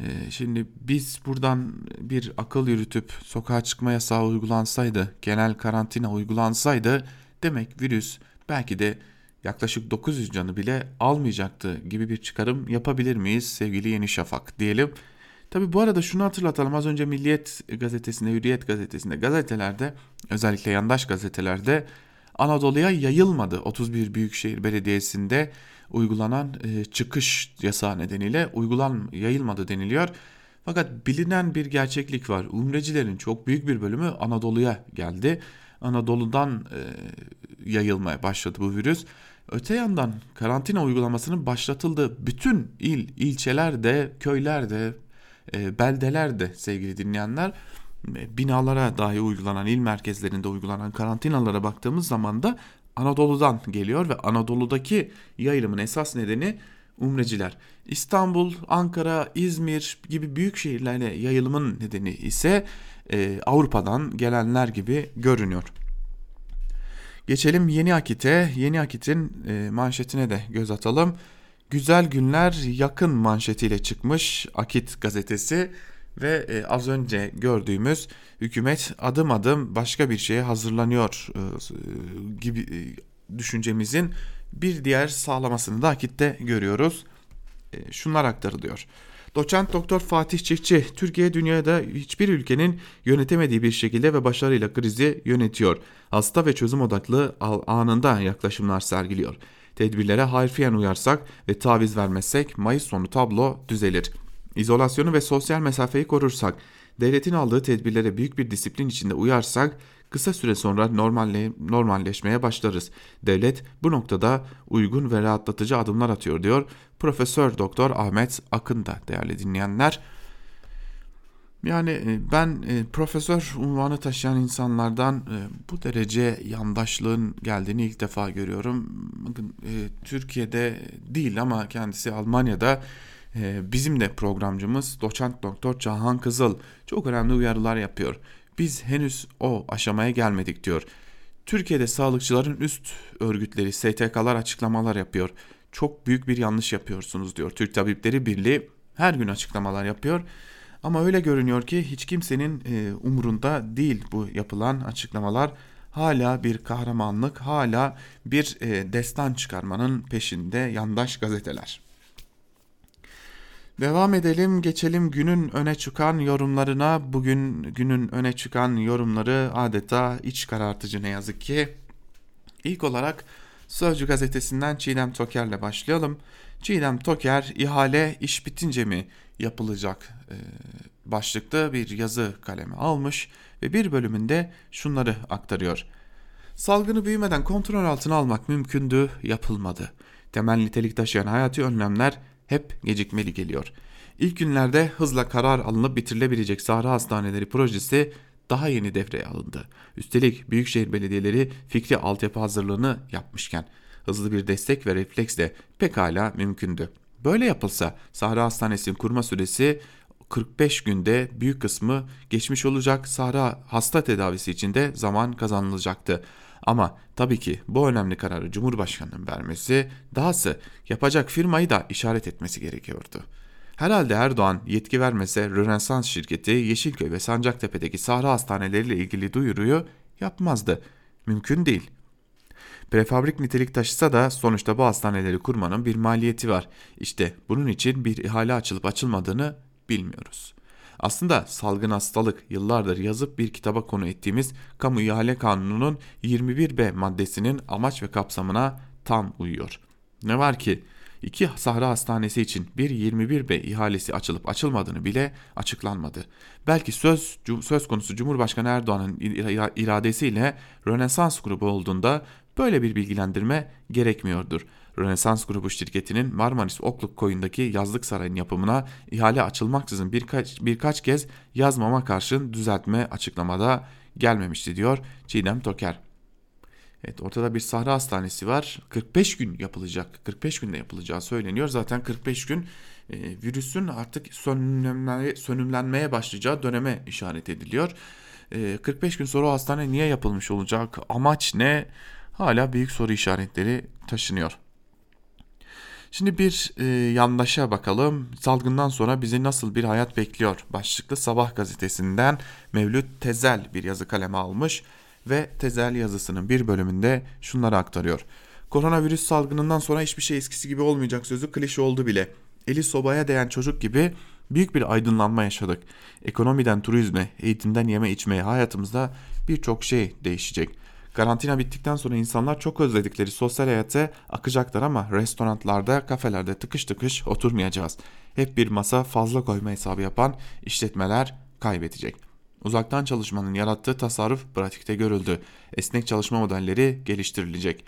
Ee, şimdi biz buradan bir akıl yürütüp sokağa çıkma yasağı uygulansaydı, genel karantina uygulansaydı demek virüs belki de yaklaşık 900 canı bile almayacaktı gibi bir çıkarım yapabilir miyiz sevgili Yeni Şafak diyelim. Tabi bu arada şunu hatırlatalım az önce Milliyet gazetesinde, Hürriyet gazetesinde, gazetelerde özellikle yandaş gazetelerde Anadolu'ya yayılmadı. 31 Büyükşehir Belediyesi'nde uygulanan e, çıkış yasağı nedeniyle uygulan yayılmadı deniliyor. Fakat bilinen bir gerçeklik var. Umrecilerin çok büyük bir bölümü Anadolu'ya geldi. Anadolu'dan e, yayılmaya başladı bu virüs. Öte yandan karantina uygulamasının başlatıldığı bütün il, ilçelerde, köylerde, e, beldelerde sevgili dinleyenler e, binalara dahi uygulanan il merkezlerinde uygulanan karantinalara baktığımız zaman da Anadolu'dan geliyor ve Anadolu'daki yayılımın esas nedeni umreciler. İstanbul, Ankara, İzmir gibi büyük şehirlerle yayılımın nedeni ise e, Avrupa'dan gelenler gibi görünüyor. Geçelim Yeni Akit'e. Yeni Akit'in e, manşetine de göz atalım. Güzel günler yakın manşetiyle çıkmış Akit gazetesi ve e, az önce gördüğümüz hükümet adım adım başka bir şeye hazırlanıyor e, gibi e, düşüncemizin bir diğer sağlamasını da Akit'te görüyoruz. Şunlar aktarılıyor. Doçent Doktor Fatih Çiftçi, Türkiye dünyada hiçbir ülkenin yönetemediği bir şekilde ve başarıyla krizi yönetiyor. Hasta ve çözüm odaklı anında yaklaşımlar sergiliyor. Tedbirlere harfiyen uyarsak ve taviz vermezsek Mayıs sonu tablo düzelir. İzolasyonu ve sosyal mesafeyi korursak, devletin aldığı tedbirlere büyük bir disiplin içinde uyarsak kısa süre sonra normalle, normalleşmeye başlarız. Devlet bu noktada uygun ve rahatlatıcı adımlar atıyor diyor Profesör Doktor Ahmet Akın da değerli dinleyenler. Yani e, ben e, profesör unvanı taşıyan insanlardan e, bu derece yandaşlığın geldiğini ilk defa görüyorum. Bakın Türkiye'de değil ama kendisi Almanya'da bizim de programcımız doçent doktor Cahan Kızıl çok önemli uyarılar yapıyor. Biz henüz o aşamaya gelmedik diyor. Türkiye'de sağlıkçıların üst örgütleri STK'lar açıklamalar yapıyor. Çok büyük bir yanlış yapıyorsunuz diyor. Türk Tabipleri Birliği her gün açıklamalar yapıyor. Ama öyle görünüyor ki hiç kimsenin e, umurunda değil bu yapılan açıklamalar. Hala bir kahramanlık, hala bir e, destan çıkarmanın peşinde yandaş gazeteler. Devam edelim, geçelim günün öne çıkan yorumlarına. Bugün günün öne çıkan yorumları adeta iç karartıcı ne yazık ki. İlk olarak Sözcü gazetesinden Çiğdem Toker'le başlayalım. Çiğdem Toker ihale iş bitince mi yapılacak başlıkta bir yazı kalemi almış ve bir bölümünde şunları aktarıyor. Salgını büyümeden kontrol altına almak mümkündü, yapılmadı. Temel nitelik taşıyan hayati önlemler hep gecikmeli geliyor. İlk günlerde hızla karar alınıp bitirilebilecek Sahra Hastaneleri projesi daha yeni devreye alındı. Üstelik büyükşehir belediyeleri fikri altyapı hazırlığını yapmışken hızlı bir destek ve refleks de pekala mümkündü. Böyle yapılsa Sahra Hastanesi'nin kurma süresi 45 günde büyük kısmı geçmiş olacak Sahra hasta tedavisi için de zaman kazanılacaktı. Ama tabii ki bu önemli kararı Cumhurbaşkanı'nın vermesi, dahası yapacak firmayı da işaret etmesi gerekiyordu. Herhalde Erdoğan yetki vermese Rönesans şirketi Yeşilköy ve Sancaktepe'deki sahra hastaneleriyle ilgili duyuruyu yapmazdı. Mümkün değil. Prefabrik nitelik taşısa da sonuçta bu hastaneleri kurmanın bir maliyeti var. İşte bunun için bir ihale açılıp açılmadığını bilmiyoruz. Aslında salgın hastalık yıllardır yazıp bir kitaba konu ettiğimiz Kamu İhale Kanunu'nun 21B maddesinin amaç ve kapsamına tam uyuyor. Ne var ki iki Sahra Hastanesi için bir 21B ihalesi açılıp açılmadığını bile açıklanmadı. Belki söz söz konusu Cumhurbaşkanı Erdoğan'ın iradesiyle Rönesans grubu olduğunda böyle bir bilgilendirme gerekmiyordur. Rönesans grubu şirketinin Marmaris Okluk koyundaki yazlık sarayın yapımına ihale açılmaksızın birkaç, birkaç kez yazmama karşın düzeltme açıklamada gelmemişti diyor Çiğdem Toker. Evet ortada bir sahra hastanesi var. 45 gün yapılacak. 45 günde yapılacağı söyleniyor. Zaten 45 gün e, virüsün artık sönümlenmeye, başlayacağı döneme işaret ediliyor. E, 45 gün sonra o hastane niye yapılmış olacak? Amaç ne? Hala büyük soru işaretleri taşınıyor. Şimdi bir e, yandaşa bakalım. Salgından sonra bizi nasıl bir hayat bekliyor? Başlıklı Sabah gazetesinden Mevlüt Tezel bir yazı kaleme almış ve tezel yazısının bir bölümünde şunları aktarıyor. Koronavirüs salgınından sonra hiçbir şey eskisi gibi olmayacak sözü klişe oldu bile. Eli sobaya değen çocuk gibi büyük bir aydınlanma yaşadık. Ekonomiden turizme, eğitimden yeme içmeye hayatımızda birçok şey değişecek. Karantina bittikten sonra insanlar çok özledikleri sosyal hayata akacaklar ama restoranlarda, kafelerde tıkış tıkış oturmayacağız. Hep bir masa fazla koyma hesabı yapan işletmeler kaybedecek. Uzaktan çalışmanın yarattığı tasarruf pratikte görüldü. Esnek çalışma modelleri geliştirilecek.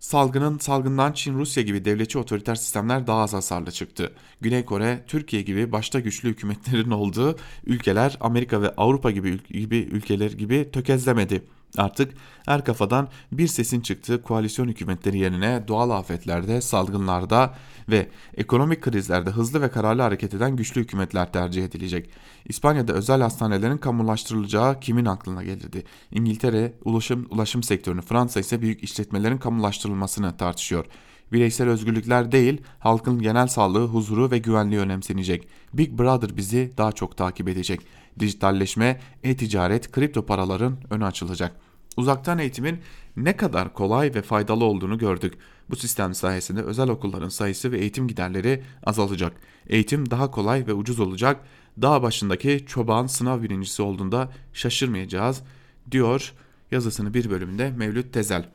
Salgının salgından Çin, Rusya gibi devletçi otoriter sistemler daha az hasarlı çıktı. Güney Kore, Türkiye gibi başta güçlü hükümetlerin olduğu ülkeler Amerika ve Avrupa gibi, gibi ülkeler gibi tökezlemedi. Artık her kafadan bir sesin çıktığı koalisyon hükümetleri yerine doğal afetlerde, salgınlarda ve ekonomik krizlerde hızlı ve kararlı hareket eden güçlü hükümetler tercih edilecek. İspanya'da özel hastanelerin kamulaştırılacağı kimin aklına gelirdi? İngiltere ulaşım, ulaşım sektörünü, Fransa ise büyük işletmelerin kamulaştırılmasını tartışıyor. Bireysel özgürlükler değil, halkın genel sağlığı, huzuru ve güvenliği önemsenecek. Big Brother bizi daha çok takip edecek. Dijitalleşme, e-ticaret, kripto paraların önü açılacak. Uzaktan eğitimin ne kadar kolay ve faydalı olduğunu gördük. Bu sistem sayesinde özel okulların sayısı ve eğitim giderleri azalacak. Eğitim daha kolay ve ucuz olacak. Dağ başındaki çoban sınav birincisi olduğunda şaşırmayacağız diyor yazısını bir bölümünde Mevlüt Tezel.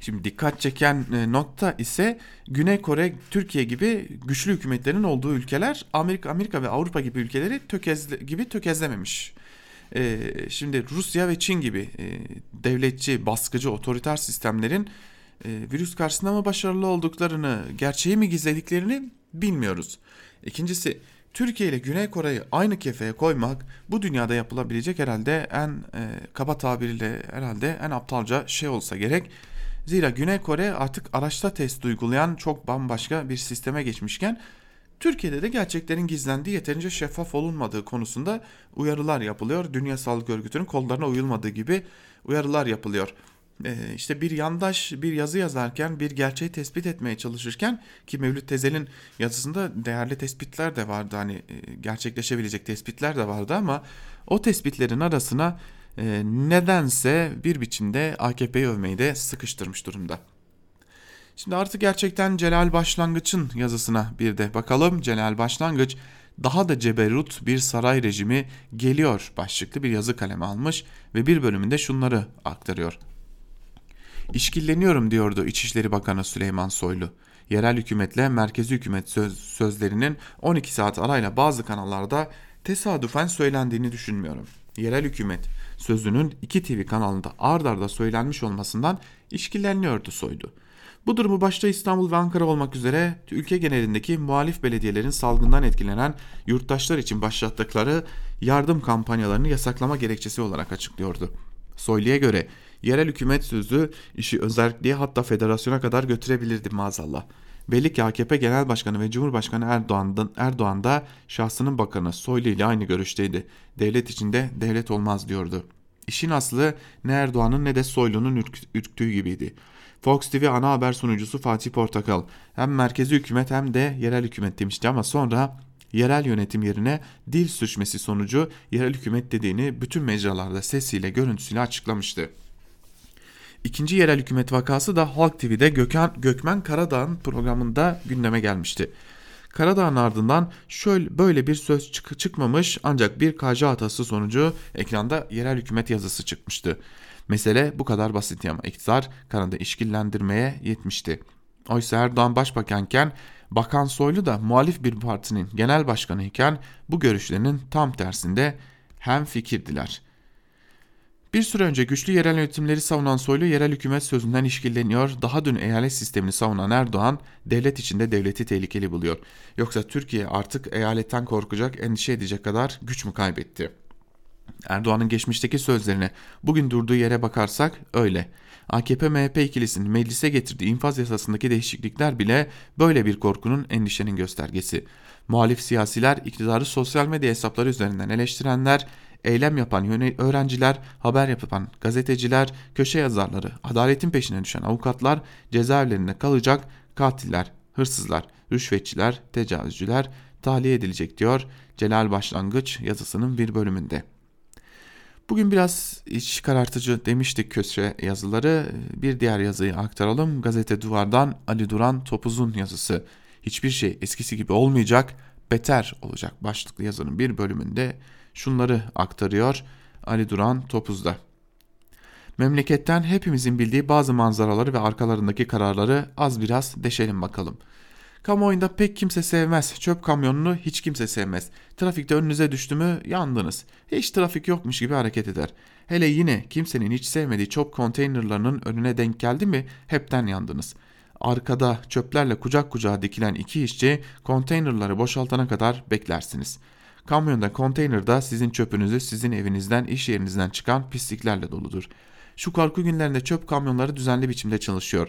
Şimdi dikkat çeken e, nokta ise Güney Kore, Türkiye gibi güçlü hükümetlerin olduğu ülkeler Amerika, Amerika ve Avrupa gibi ülkeleri tökezle, gibi tökezlememiş. Ee, şimdi Rusya ve Çin gibi e, devletçi, baskıcı, otoriter sistemlerin e, virüs karşısında mı başarılı olduklarını, gerçeği mi gizlediklerini bilmiyoruz. İkincisi Türkiye ile Güney Kore'yi aynı kefeye koymak bu dünyada yapılabilecek herhalde en e, kaba tabiriyle herhalde en aptalca şey olsa gerek. Zira Güney Kore artık araçta test uygulayan çok bambaşka bir sisteme geçmişken Türkiye'de de gerçeklerin gizlendiği yeterince şeffaf olunmadığı konusunda uyarılar yapılıyor. Dünya Sağlık Örgütü'nün kollarına uyulmadığı gibi uyarılar yapılıyor. Ee, işte bir yandaş bir yazı yazarken bir gerçeği tespit etmeye çalışırken ki Mevlüt Tezel'in yazısında değerli tespitler de vardı hani e, gerçekleşebilecek tespitler de vardı ama o tespitlerin arasına e, nedense bir biçimde AKP'yi övmeyi de sıkıştırmış durumda. Şimdi artık gerçekten Celal Başlangıç'ın yazısına bir de bakalım. Celal Başlangıç daha da ceberut bir saray rejimi geliyor başlıklı bir yazı kaleme almış ve bir bölümünde şunları aktarıyor. İşkilleniyorum diyordu İçişleri Bakanı Süleyman Soylu. Yerel hükümetle merkezi hükümet söz, sözlerinin 12 saat arayla bazı kanallarda tesadüfen söylendiğini düşünmüyorum. Yerel hükümet sözünün 2 TV kanalında ard arda söylenmiş olmasından işkilleniyordu Soylu. Bu durumu başta İstanbul ve Ankara olmak üzere ülke genelindeki muhalif belediyelerin salgından etkilenen yurttaşlar için başlattıkları yardım kampanyalarını yasaklama gerekçesi olarak açıklıyordu. Soylu'ya göre yerel hükümet sözü işi özelliğe hatta federasyona kadar götürebilirdi maazallah. Belli AKP Genel Başkanı ve Cumhurbaşkanı Erdoğan'dan Erdoğan da şahsının bakanı Soylu ile aynı görüşteydi. Devlet içinde devlet olmaz diyordu. İşin aslı ne Erdoğan'ın ne de Soylu'nun ürktüğü gibiydi. Fox TV ana haber sunucusu Fatih Portakal hem merkezi hükümet hem de yerel hükümet demişti ama sonra yerel yönetim yerine dil suçmesi sonucu yerel hükümet dediğini bütün mecralarda sesiyle görüntüsüyle açıklamıştı. İkinci yerel hükümet vakası da Halk TV'de Gökhan, Gökmen Karadağ'ın programında gündeme gelmişti. Karadağ'ın ardından şöyle böyle bir söz çık çıkmamış ancak bir KJ hatası sonucu ekranda yerel hükümet yazısı çıkmıştı. Mesele bu kadar basit ama iktidar Kanada işkillendirmeye yetmişti. Oysa Erdoğan başbakanken Bakan Soylu da muhalif bir partinin genel başkanı iken bu görüşlerinin tam tersinde hem fikirdiler. Bir süre önce güçlü yerel yönetimleri savunan Soylu yerel hükümet sözünden işkilleniyor. Daha dün eyalet sistemini savunan Erdoğan devlet içinde devleti tehlikeli buluyor. Yoksa Türkiye artık eyaletten korkacak, endişe edecek kadar güç mü kaybetti? Erdoğan'ın geçmişteki sözlerine bugün durduğu yere bakarsak öyle. AKP-MHP ikilisinin meclise getirdiği infaz yasasındaki değişiklikler bile böyle bir korkunun endişenin göstergesi. Muhalif siyasiler, iktidarı sosyal medya hesapları üzerinden eleştirenler, eylem yapan öğrenciler, haber yapan gazeteciler, köşe yazarları, adaletin peşine düşen avukatlar cezaevlerinde kalacak katiller, hırsızlar, rüşvetçiler, tecavüzcüler tahliye edilecek diyor Celal Başlangıç yazısının bir bölümünde. Bugün biraz iç karartıcı demiştik köşe yazıları. Bir diğer yazıyı aktaralım. Gazete Duvar'dan Ali Duran Topuz'un yazısı. Hiçbir şey eskisi gibi olmayacak, beter olacak başlıklı yazının bir bölümünde şunları aktarıyor Ali Duran Topuz'da. Memleketten hepimizin bildiği bazı manzaraları ve arkalarındaki kararları az biraz deşelim bakalım. Kamuoyunda pek kimse sevmez. Çöp kamyonunu hiç kimse sevmez. Trafikte önünüze düştü mü yandınız. Hiç trafik yokmuş gibi hareket eder. Hele yine kimsenin hiç sevmediği çöp konteynerlarının önüne denk geldi mi hepten yandınız. Arkada çöplerle kucak kucağa dikilen iki işçi konteynerları boşaltana kadar beklersiniz. Kamyonda konteynerde sizin çöpünüzü sizin evinizden iş yerinizden çıkan pisliklerle doludur. Şu korku günlerinde çöp kamyonları düzenli biçimde çalışıyor.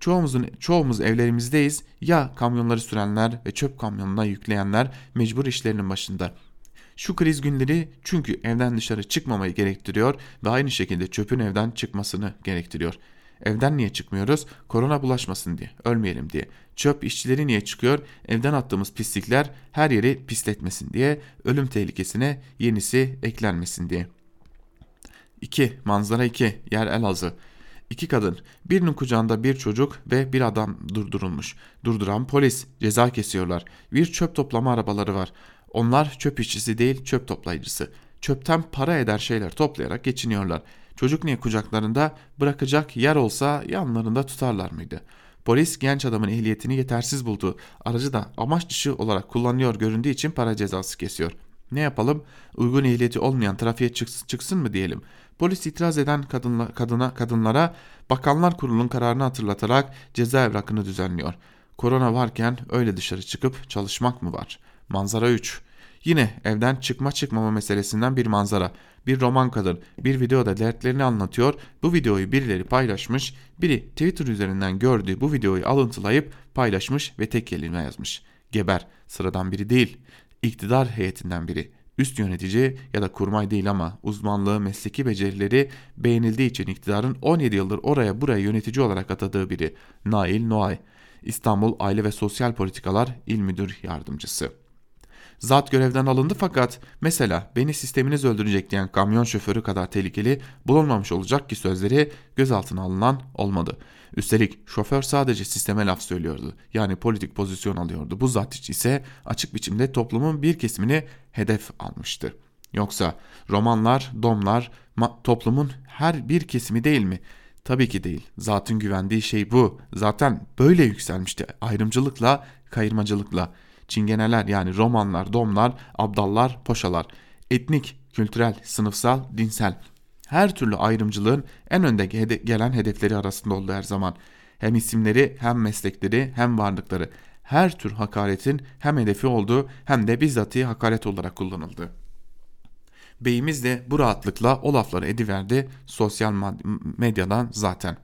Çoğumuzun çoğumuz evlerimizdeyiz. Ya kamyonları sürenler ve çöp kamyonuna yükleyenler mecbur işlerinin başında. Şu kriz günleri çünkü evden dışarı çıkmamayı gerektiriyor ve aynı şekilde çöpün evden çıkmasını gerektiriyor. Evden niye çıkmıyoruz? Korona bulaşmasın diye, ölmeyelim diye. Çöp işçileri niye çıkıyor? Evden attığımız pislikler her yeri pisletmesin diye, ölüm tehlikesine yenisi eklenmesin diye. 2. Manzara 2. Yer Elazığ. İki kadın, birinin kucağında bir çocuk ve bir adam durdurulmuş. Durduran polis, ceza kesiyorlar. Bir çöp toplama arabaları var. Onlar çöp işçisi değil çöp toplayıcısı. Çöpten para eder şeyler toplayarak geçiniyorlar. Çocuk niye kucaklarında bırakacak yer olsa yanlarında tutarlar mıydı? Polis genç adamın ehliyetini yetersiz buldu. Aracı da amaç dışı olarak kullanıyor göründüğü için para cezası kesiyor. Ne yapalım? Uygun ehliyeti olmayan trafiğe çıksın, çıksın mı diyelim? Polis itiraz eden kadınla, kadına, kadınlara Bakanlar Kurulu'nun kararını hatırlatarak ceza evrakını düzenliyor. Korona varken öyle dışarı çıkıp çalışmak mı var? Manzara 3. Yine evden çıkma çıkmama meselesinden bir manzara. Bir roman kadın bir videoda dertlerini anlatıyor. Bu videoyu birileri paylaşmış. Biri Twitter üzerinden gördüğü bu videoyu alıntılayıp paylaşmış ve tek kelime yazmış. Geber sıradan biri değil. İktidar heyetinden biri. Üst yönetici ya da kurmay değil ama uzmanlığı, mesleki becerileri beğenildiği için iktidarın 17 yıldır oraya buraya yönetici olarak atadığı biri. Nail Noay. İstanbul Aile ve Sosyal Politikalar İl Müdür Yardımcısı. Zat görevden alındı fakat mesela beni sisteminiz öldürecek diyen kamyon şoförü kadar tehlikeli bulunmamış olacak ki sözleri gözaltına alınan olmadı. Üstelik şoför sadece sisteme laf söylüyordu. Yani politik pozisyon alıyordu. Bu zat ise açık biçimde toplumun bir kesimini hedef almıştı. Yoksa romanlar, domlar toplumun her bir kesimi değil mi? Tabii ki değil. Zatın güvendiği şey bu. Zaten böyle yükselmişti. Ayrımcılıkla, kayırmacılıkla. Çingeneler yani romanlar, domlar, abdallar, poşalar. Etnik, kültürel, sınıfsal, dinsel. Her türlü ayrımcılığın en önde gelen hedefleri arasında oldu her zaman. Hem isimleri hem meslekleri hem varlıkları. Her tür hakaretin hem hedefi oldu hem de bizzatı hakaret olarak kullanıldı. Beyimiz de bu rahatlıkla o lafları ediverdi sosyal medyadan zaten.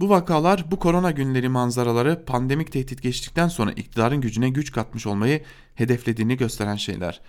Bu vakalar bu korona günleri manzaraları pandemik tehdit geçtikten sonra iktidarın gücüne güç katmış olmayı hedeflediğini gösteren şeyler.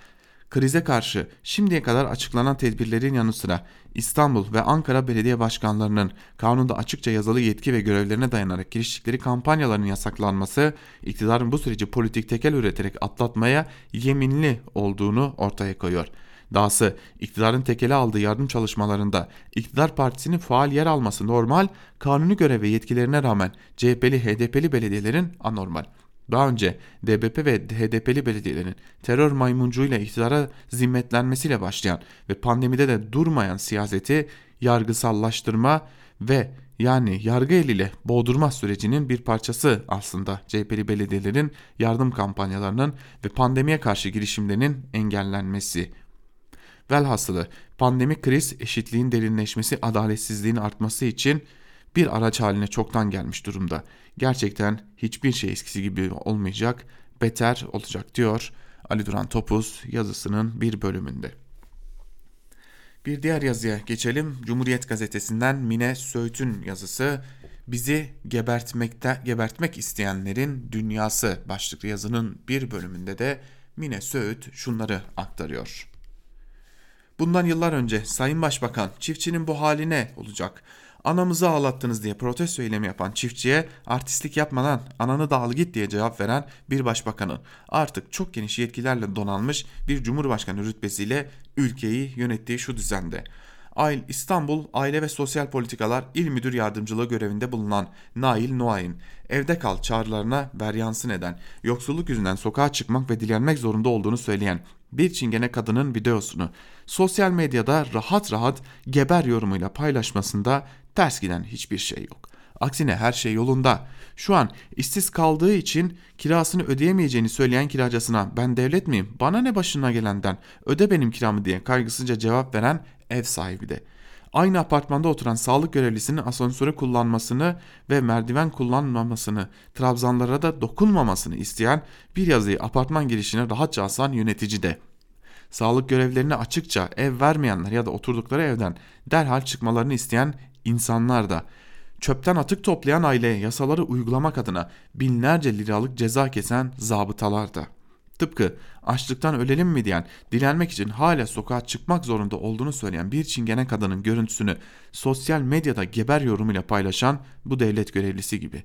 Krize karşı şimdiye kadar açıklanan tedbirlerin yanı sıra İstanbul ve Ankara belediye başkanlarının kanunda açıkça yazılı yetki ve görevlerine dayanarak giriştikleri kampanyaların yasaklanması iktidarın bu süreci politik tekel üreterek atlatmaya yeminli olduğunu ortaya koyuyor.'' Dahası iktidarın tekeli aldığı yardım çalışmalarında iktidar partisinin faal yer alması normal, kanuni görev ve yetkilerine rağmen CHP'li HDP'li belediyelerin anormal. Daha önce DBP ve HDP'li belediyelerin terör maymuncuğuyla iktidara zimmetlenmesiyle başlayan ve pandemide de durmayan siyaseti yargısallaştırma ve yani yargı eliyle boğdurma sürecinin bir parçası aslında CHP'li belediyelerin yardım kampanyalarının ve pandemiye karşı girişimlerinin engellenmesi Velhasılı pandemik kriz eşitliğin derinleşmesi, adaletsizliğin artması için bir araç haline çoktan gelmiş durumda. Gerçekten hiçbir şey eskisi gibi olmayacak, beter olacak diyor Ali Duran Topuz yazısının bir bölümünde. Bir diğer yazıya geçelim. Cumhuriyet gazetesinden Mine Söğüt'ün yazısı bizi gebertmekte gebertmek isteyenlerin dünyası başlıklı yazının bir bölümünde de Mine Söğüt şunları aktarıyor. Bundan yıllar önce Sayın Başbakan çiftçinin bu hali ne olacak? Anamızı ağlattınız diye protesto eylemi yapan çiftçiye artistlik yapmadan ananı da al git diye cevap veren bir başbakanın artık çok geniş yetkilerle donanmış bir cumhurbaşkanı rütbesiyle ülkeyi yönettiği şu düzende. İstanbul Aile ve Sosyal Politikalar İl Müdür Yardımcılığı görevinde bulunan Nail Noain, evde kal çağrılarına veryansın eden, yoksulluk yüzünden sokağa çıkmak ve dilenmek zorunda olduğunu söyleyen bir çingene kadının videosunu sosyal medyada rahat rahat geber yorumuyla paylaşmasında ters giden hiçbir şey yok. Aksine her şey yolunda. Şu an işsiz kaldığı için kirasını ödeyemeyeceğini söyleyen kiracısına ben devlet miyim bana ne başına gelenden öde benim kiramı diye kaygısızca cevap veren ev sahibi de. Aynı apartmanda oturan sağlık görevlisinin asansörü kullanmasını ve merdiven kullanmamasını, trabzanlara da dokunmamasını isteyen bir yazıyı apartman girişine rahatça asan yönetici de. Sağlık görevlerini açıkça ev vermeyenler ya da oturdukları evden derhal çıkmalarını isteyen insanlar da çöpten atık toplayan aileye yasaları uygulamak adına binlerce liralık ceza kesen zabıtalar da. Tıpkı açlıktan ölelim mi diyen, dilenmek için hala sokağa çıkmak zorunda olduğunu söyleyen bir çingene kadının görüntüsünü sosyal medyada geber yorumuyla paylaşan bu devlet görevlisi gibi.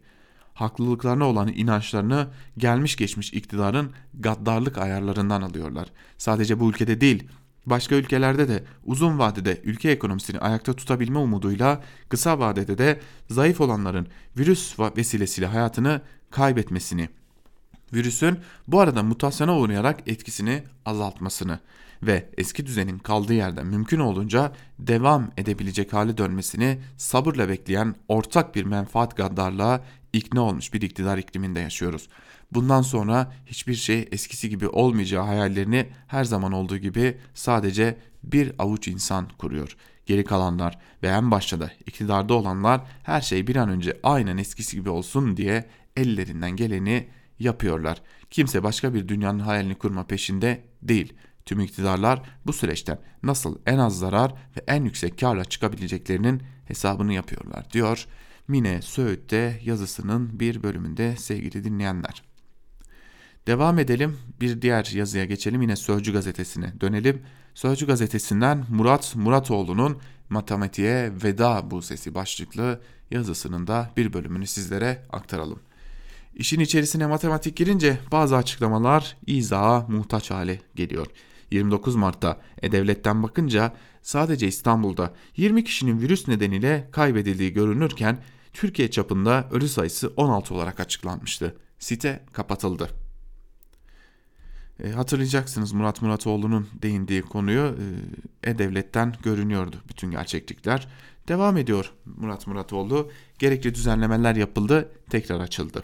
Haklılıklarına olan inançlarını gelmiş geçmiş iktidarın gaddarlık ayarlarından alıyorlar. Sadece bu ülkede değil, Başka ülkelerde de uzun vadede ülke ekonomisini ayakta tutabilme umuduyla kısa vadede de zayıf olanların virüs vesilesiyle hayatını kaybetmesini, virüsün bu arada mutasyona uğrayarak etkisini azaltmasını ve eski düzenin kaldığı yerden mümkün olduğunca devam edebilecek hale dönmesini sabırla bekleyen ortak bir menfaat gaddarlığa ikna olmuş bir iktidar ikliminde yaşıyoruz. Bundan sonra hiçbir şey eskisi gibi olmayacağı hayallerini her zaman olduğu gibi sadece bir avuç insan kuruyor. Geri kalanlar ve en başta da iktidarda olanlar her şey bir an önce aynen eskisi gibi olsun diye ellerinden geleni yapıyorlar. Kimse başka bir dünyanın hayalini kurma peşinde değil. Tüm iktidarlar bu süreçten nasıl en az zarar ve en yüksek karla çıkabileceklerinin hesabını yapıyorlar diyor Mine Söğüt'te yazısının bir bölümünde sevgili dinleyenler. Devam edelim bir diğer yazıya geçelim yine Sözcü gazetesine dönelim. Sözcü gazetesinden Murat Muratoğlu'nun Matematiğe Veda Bu Sesi başlıklı yazısının da bir bölümünü sizlere aktaralım. İşin içerisine matematik girince bazı açıklamalar izaha muhtaç hale geliyor. 29 Mart'ta E-Devlet'ten bakınca sadece İstanbul'da 20 kişinin virüs nedeniyle kaybedildiği görünürken Türkiye çapında ölü sayısı 16 olarak açıklanmıştı. Site kapatıldı. E, hatırlayacaksınız Murat Muratoğlu'nun değindiği konuyu e, E-Devlet'ten görünüyordu bütün gerçeklikler. Devam ediyor Murat Muratoğlu. Gerekli düzenlemeler yapıldı, tekrar açıldı.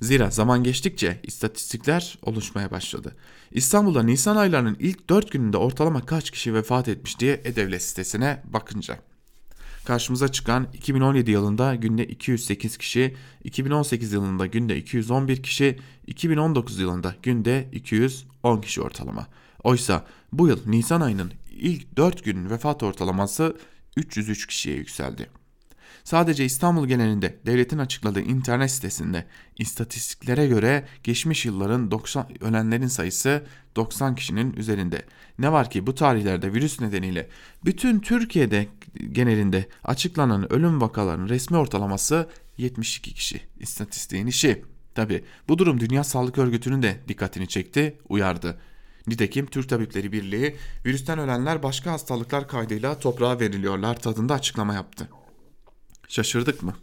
Zira zaman geçtikçe istatistikler oluşmaya başladı. İstanbul'da Nisan aylarının ilk 4 gününde ortalama kaç kişi vefat etmiş diye E-Devlet sitesine bakınca karşımıza çıkan 2017 yılında günde 208 kişi, 2018 yılında günde 211 kişi, 2019 yılında günde 210 kişi ortalama. Oysa bu yıl Nisan ayının ilk 4 günün vefat ortalaması 303 kişiye yükseldi. Sadece İstanbul genelinde devletin açıkladığı internet sitesinde istatistiklere göre geçmiş yılların 90 ölenlerin sayısı 90 kişinin üzerinde. Ne var ki bu tarihlerde virüs nedeniyle bütün Türkiye'de genelinde açıklanan ölüm vakalarının resmi ortalaması 72 kişi. İstatistiğin işi. Tabi bu durum Dünya Sağlık Örgütü'nün de dikkatini çekti, uyardı. Nitekim Türk Tabipleri Birliği virüsten ölenler başka hastalıklar kaydıyla toprağa veriliyorlar tadında açıklama yaptı. Şaşırdık mı?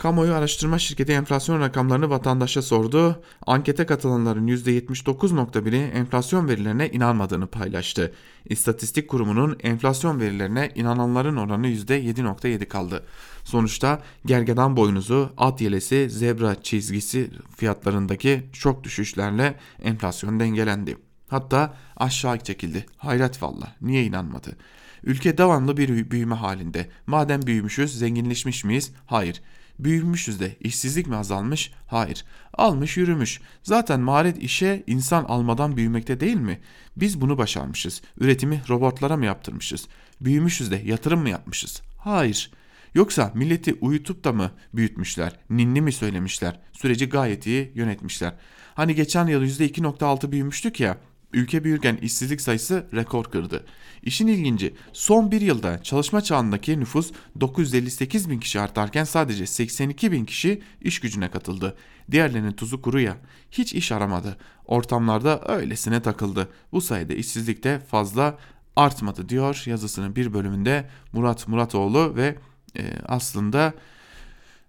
Kamuoyu araştırma şirketi enflasyon rakamlarını vatandaşa sordu. Ankete katılanların %79.1'i enflasyon verilerine inanmadığını paylaştı. İstatistik Kurumu'nun enflasyon verilerine inananların oranı %7.7 kaldı. Sonuçta gergedan boynuzu, at yelesi, zebra çizgisi fiyatlarındaki şok düşüşlerle enflasyon dengelendi. Hatta aşağı çekildi. Hayret valla. Niye inanmadı? Ülke devamlı bir büyüme halinde. Madem büyümüşüz, zenginleşmiş miyiz? Hayır. Büyümüşüz de işsizlik mi azalmış? Hayır. Almış yürümüş. Zaten maharet işe insan almadan büyümekte değil mi? Biz bunu başarmışız. Üretimi robotlara mı yaptırmışız? Büyümüşüz de yatırım mı yapmışız? Hayır. Yoksa milleti uyutup da mı büyütmüşler? Ninni mi söylemişler? Süreci gayet iyi yönetmişler. Hani geçen yıl %2.6 büyümüştük ya. Ülke büyürken işsizlik sayısı rekor kırdı. İşin ilginci son bir yılda çalışma çağındaki nüfus 958 bin kişi artarken sadece 82 bin kişi iş gücüne katıldı. Diğerlerinin tuzu kuru ya hiç iş aramadı. Ortamlarda öylesine takıldı. Bu sayede işsizlik de fazla artmadı diyor yazısının bir bölümünde Murat Muratoğlu ve e, aslında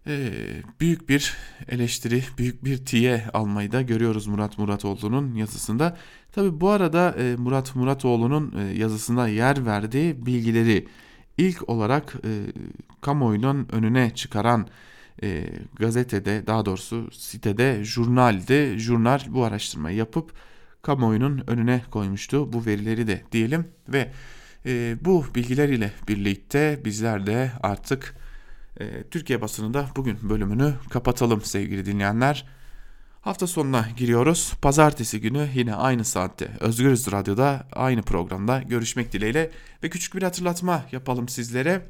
e, büyük bir eleştiri, büyük bir tiye almayı da görüyoruz Murat Muratoğlu'nun yazısında. Tabi bu arada e, Murat Muratoğlu'nun e, yazısında yer verdiği bilgileri ilk olarak e, kamuoyunun önüne çıkaran e, gazetede daha doğrusu sitede jurnalde jurnal bu araştırmayı yapıp kamuoyunun önüne koymuştu bu verileri de diyelim ve e, bu bilgiler ile birlikte bizler de artık e, Türkiye basınında bugün bölümünü kapatalım sevgili dinleyenler. Hafta sonuna giriyoruz. Pazartesi günü yine aynı saatte Özgürüz Radyo'da aynı programda görüşmek dileğiyle ve küçük bir hatırlatma yapalım sizlere.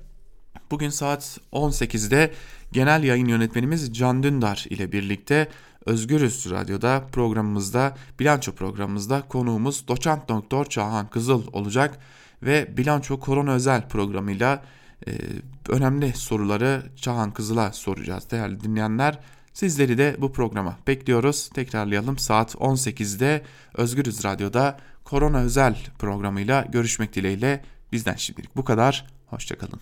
Bugün saat 18'de genel yayın yönetmenimiz Can Dündar ile birlikte Özgürüz Radyo'da programımızda, bilanço programımızda konuğumuz doçent doktor Çağhan Kızıl olacak ve bilanço korona özel programıyla e, önemli soruları Çağhan Kızıl'a soracağız değerli dinleyenler. Sizleri de bu programa bekliyoruz. Tekrarlayalım saat 18'de Özgürüz Radyo'da korona özel programıyla görüşmek dileğiyle bizden şimdilik bu kadar. Hoşçakalın.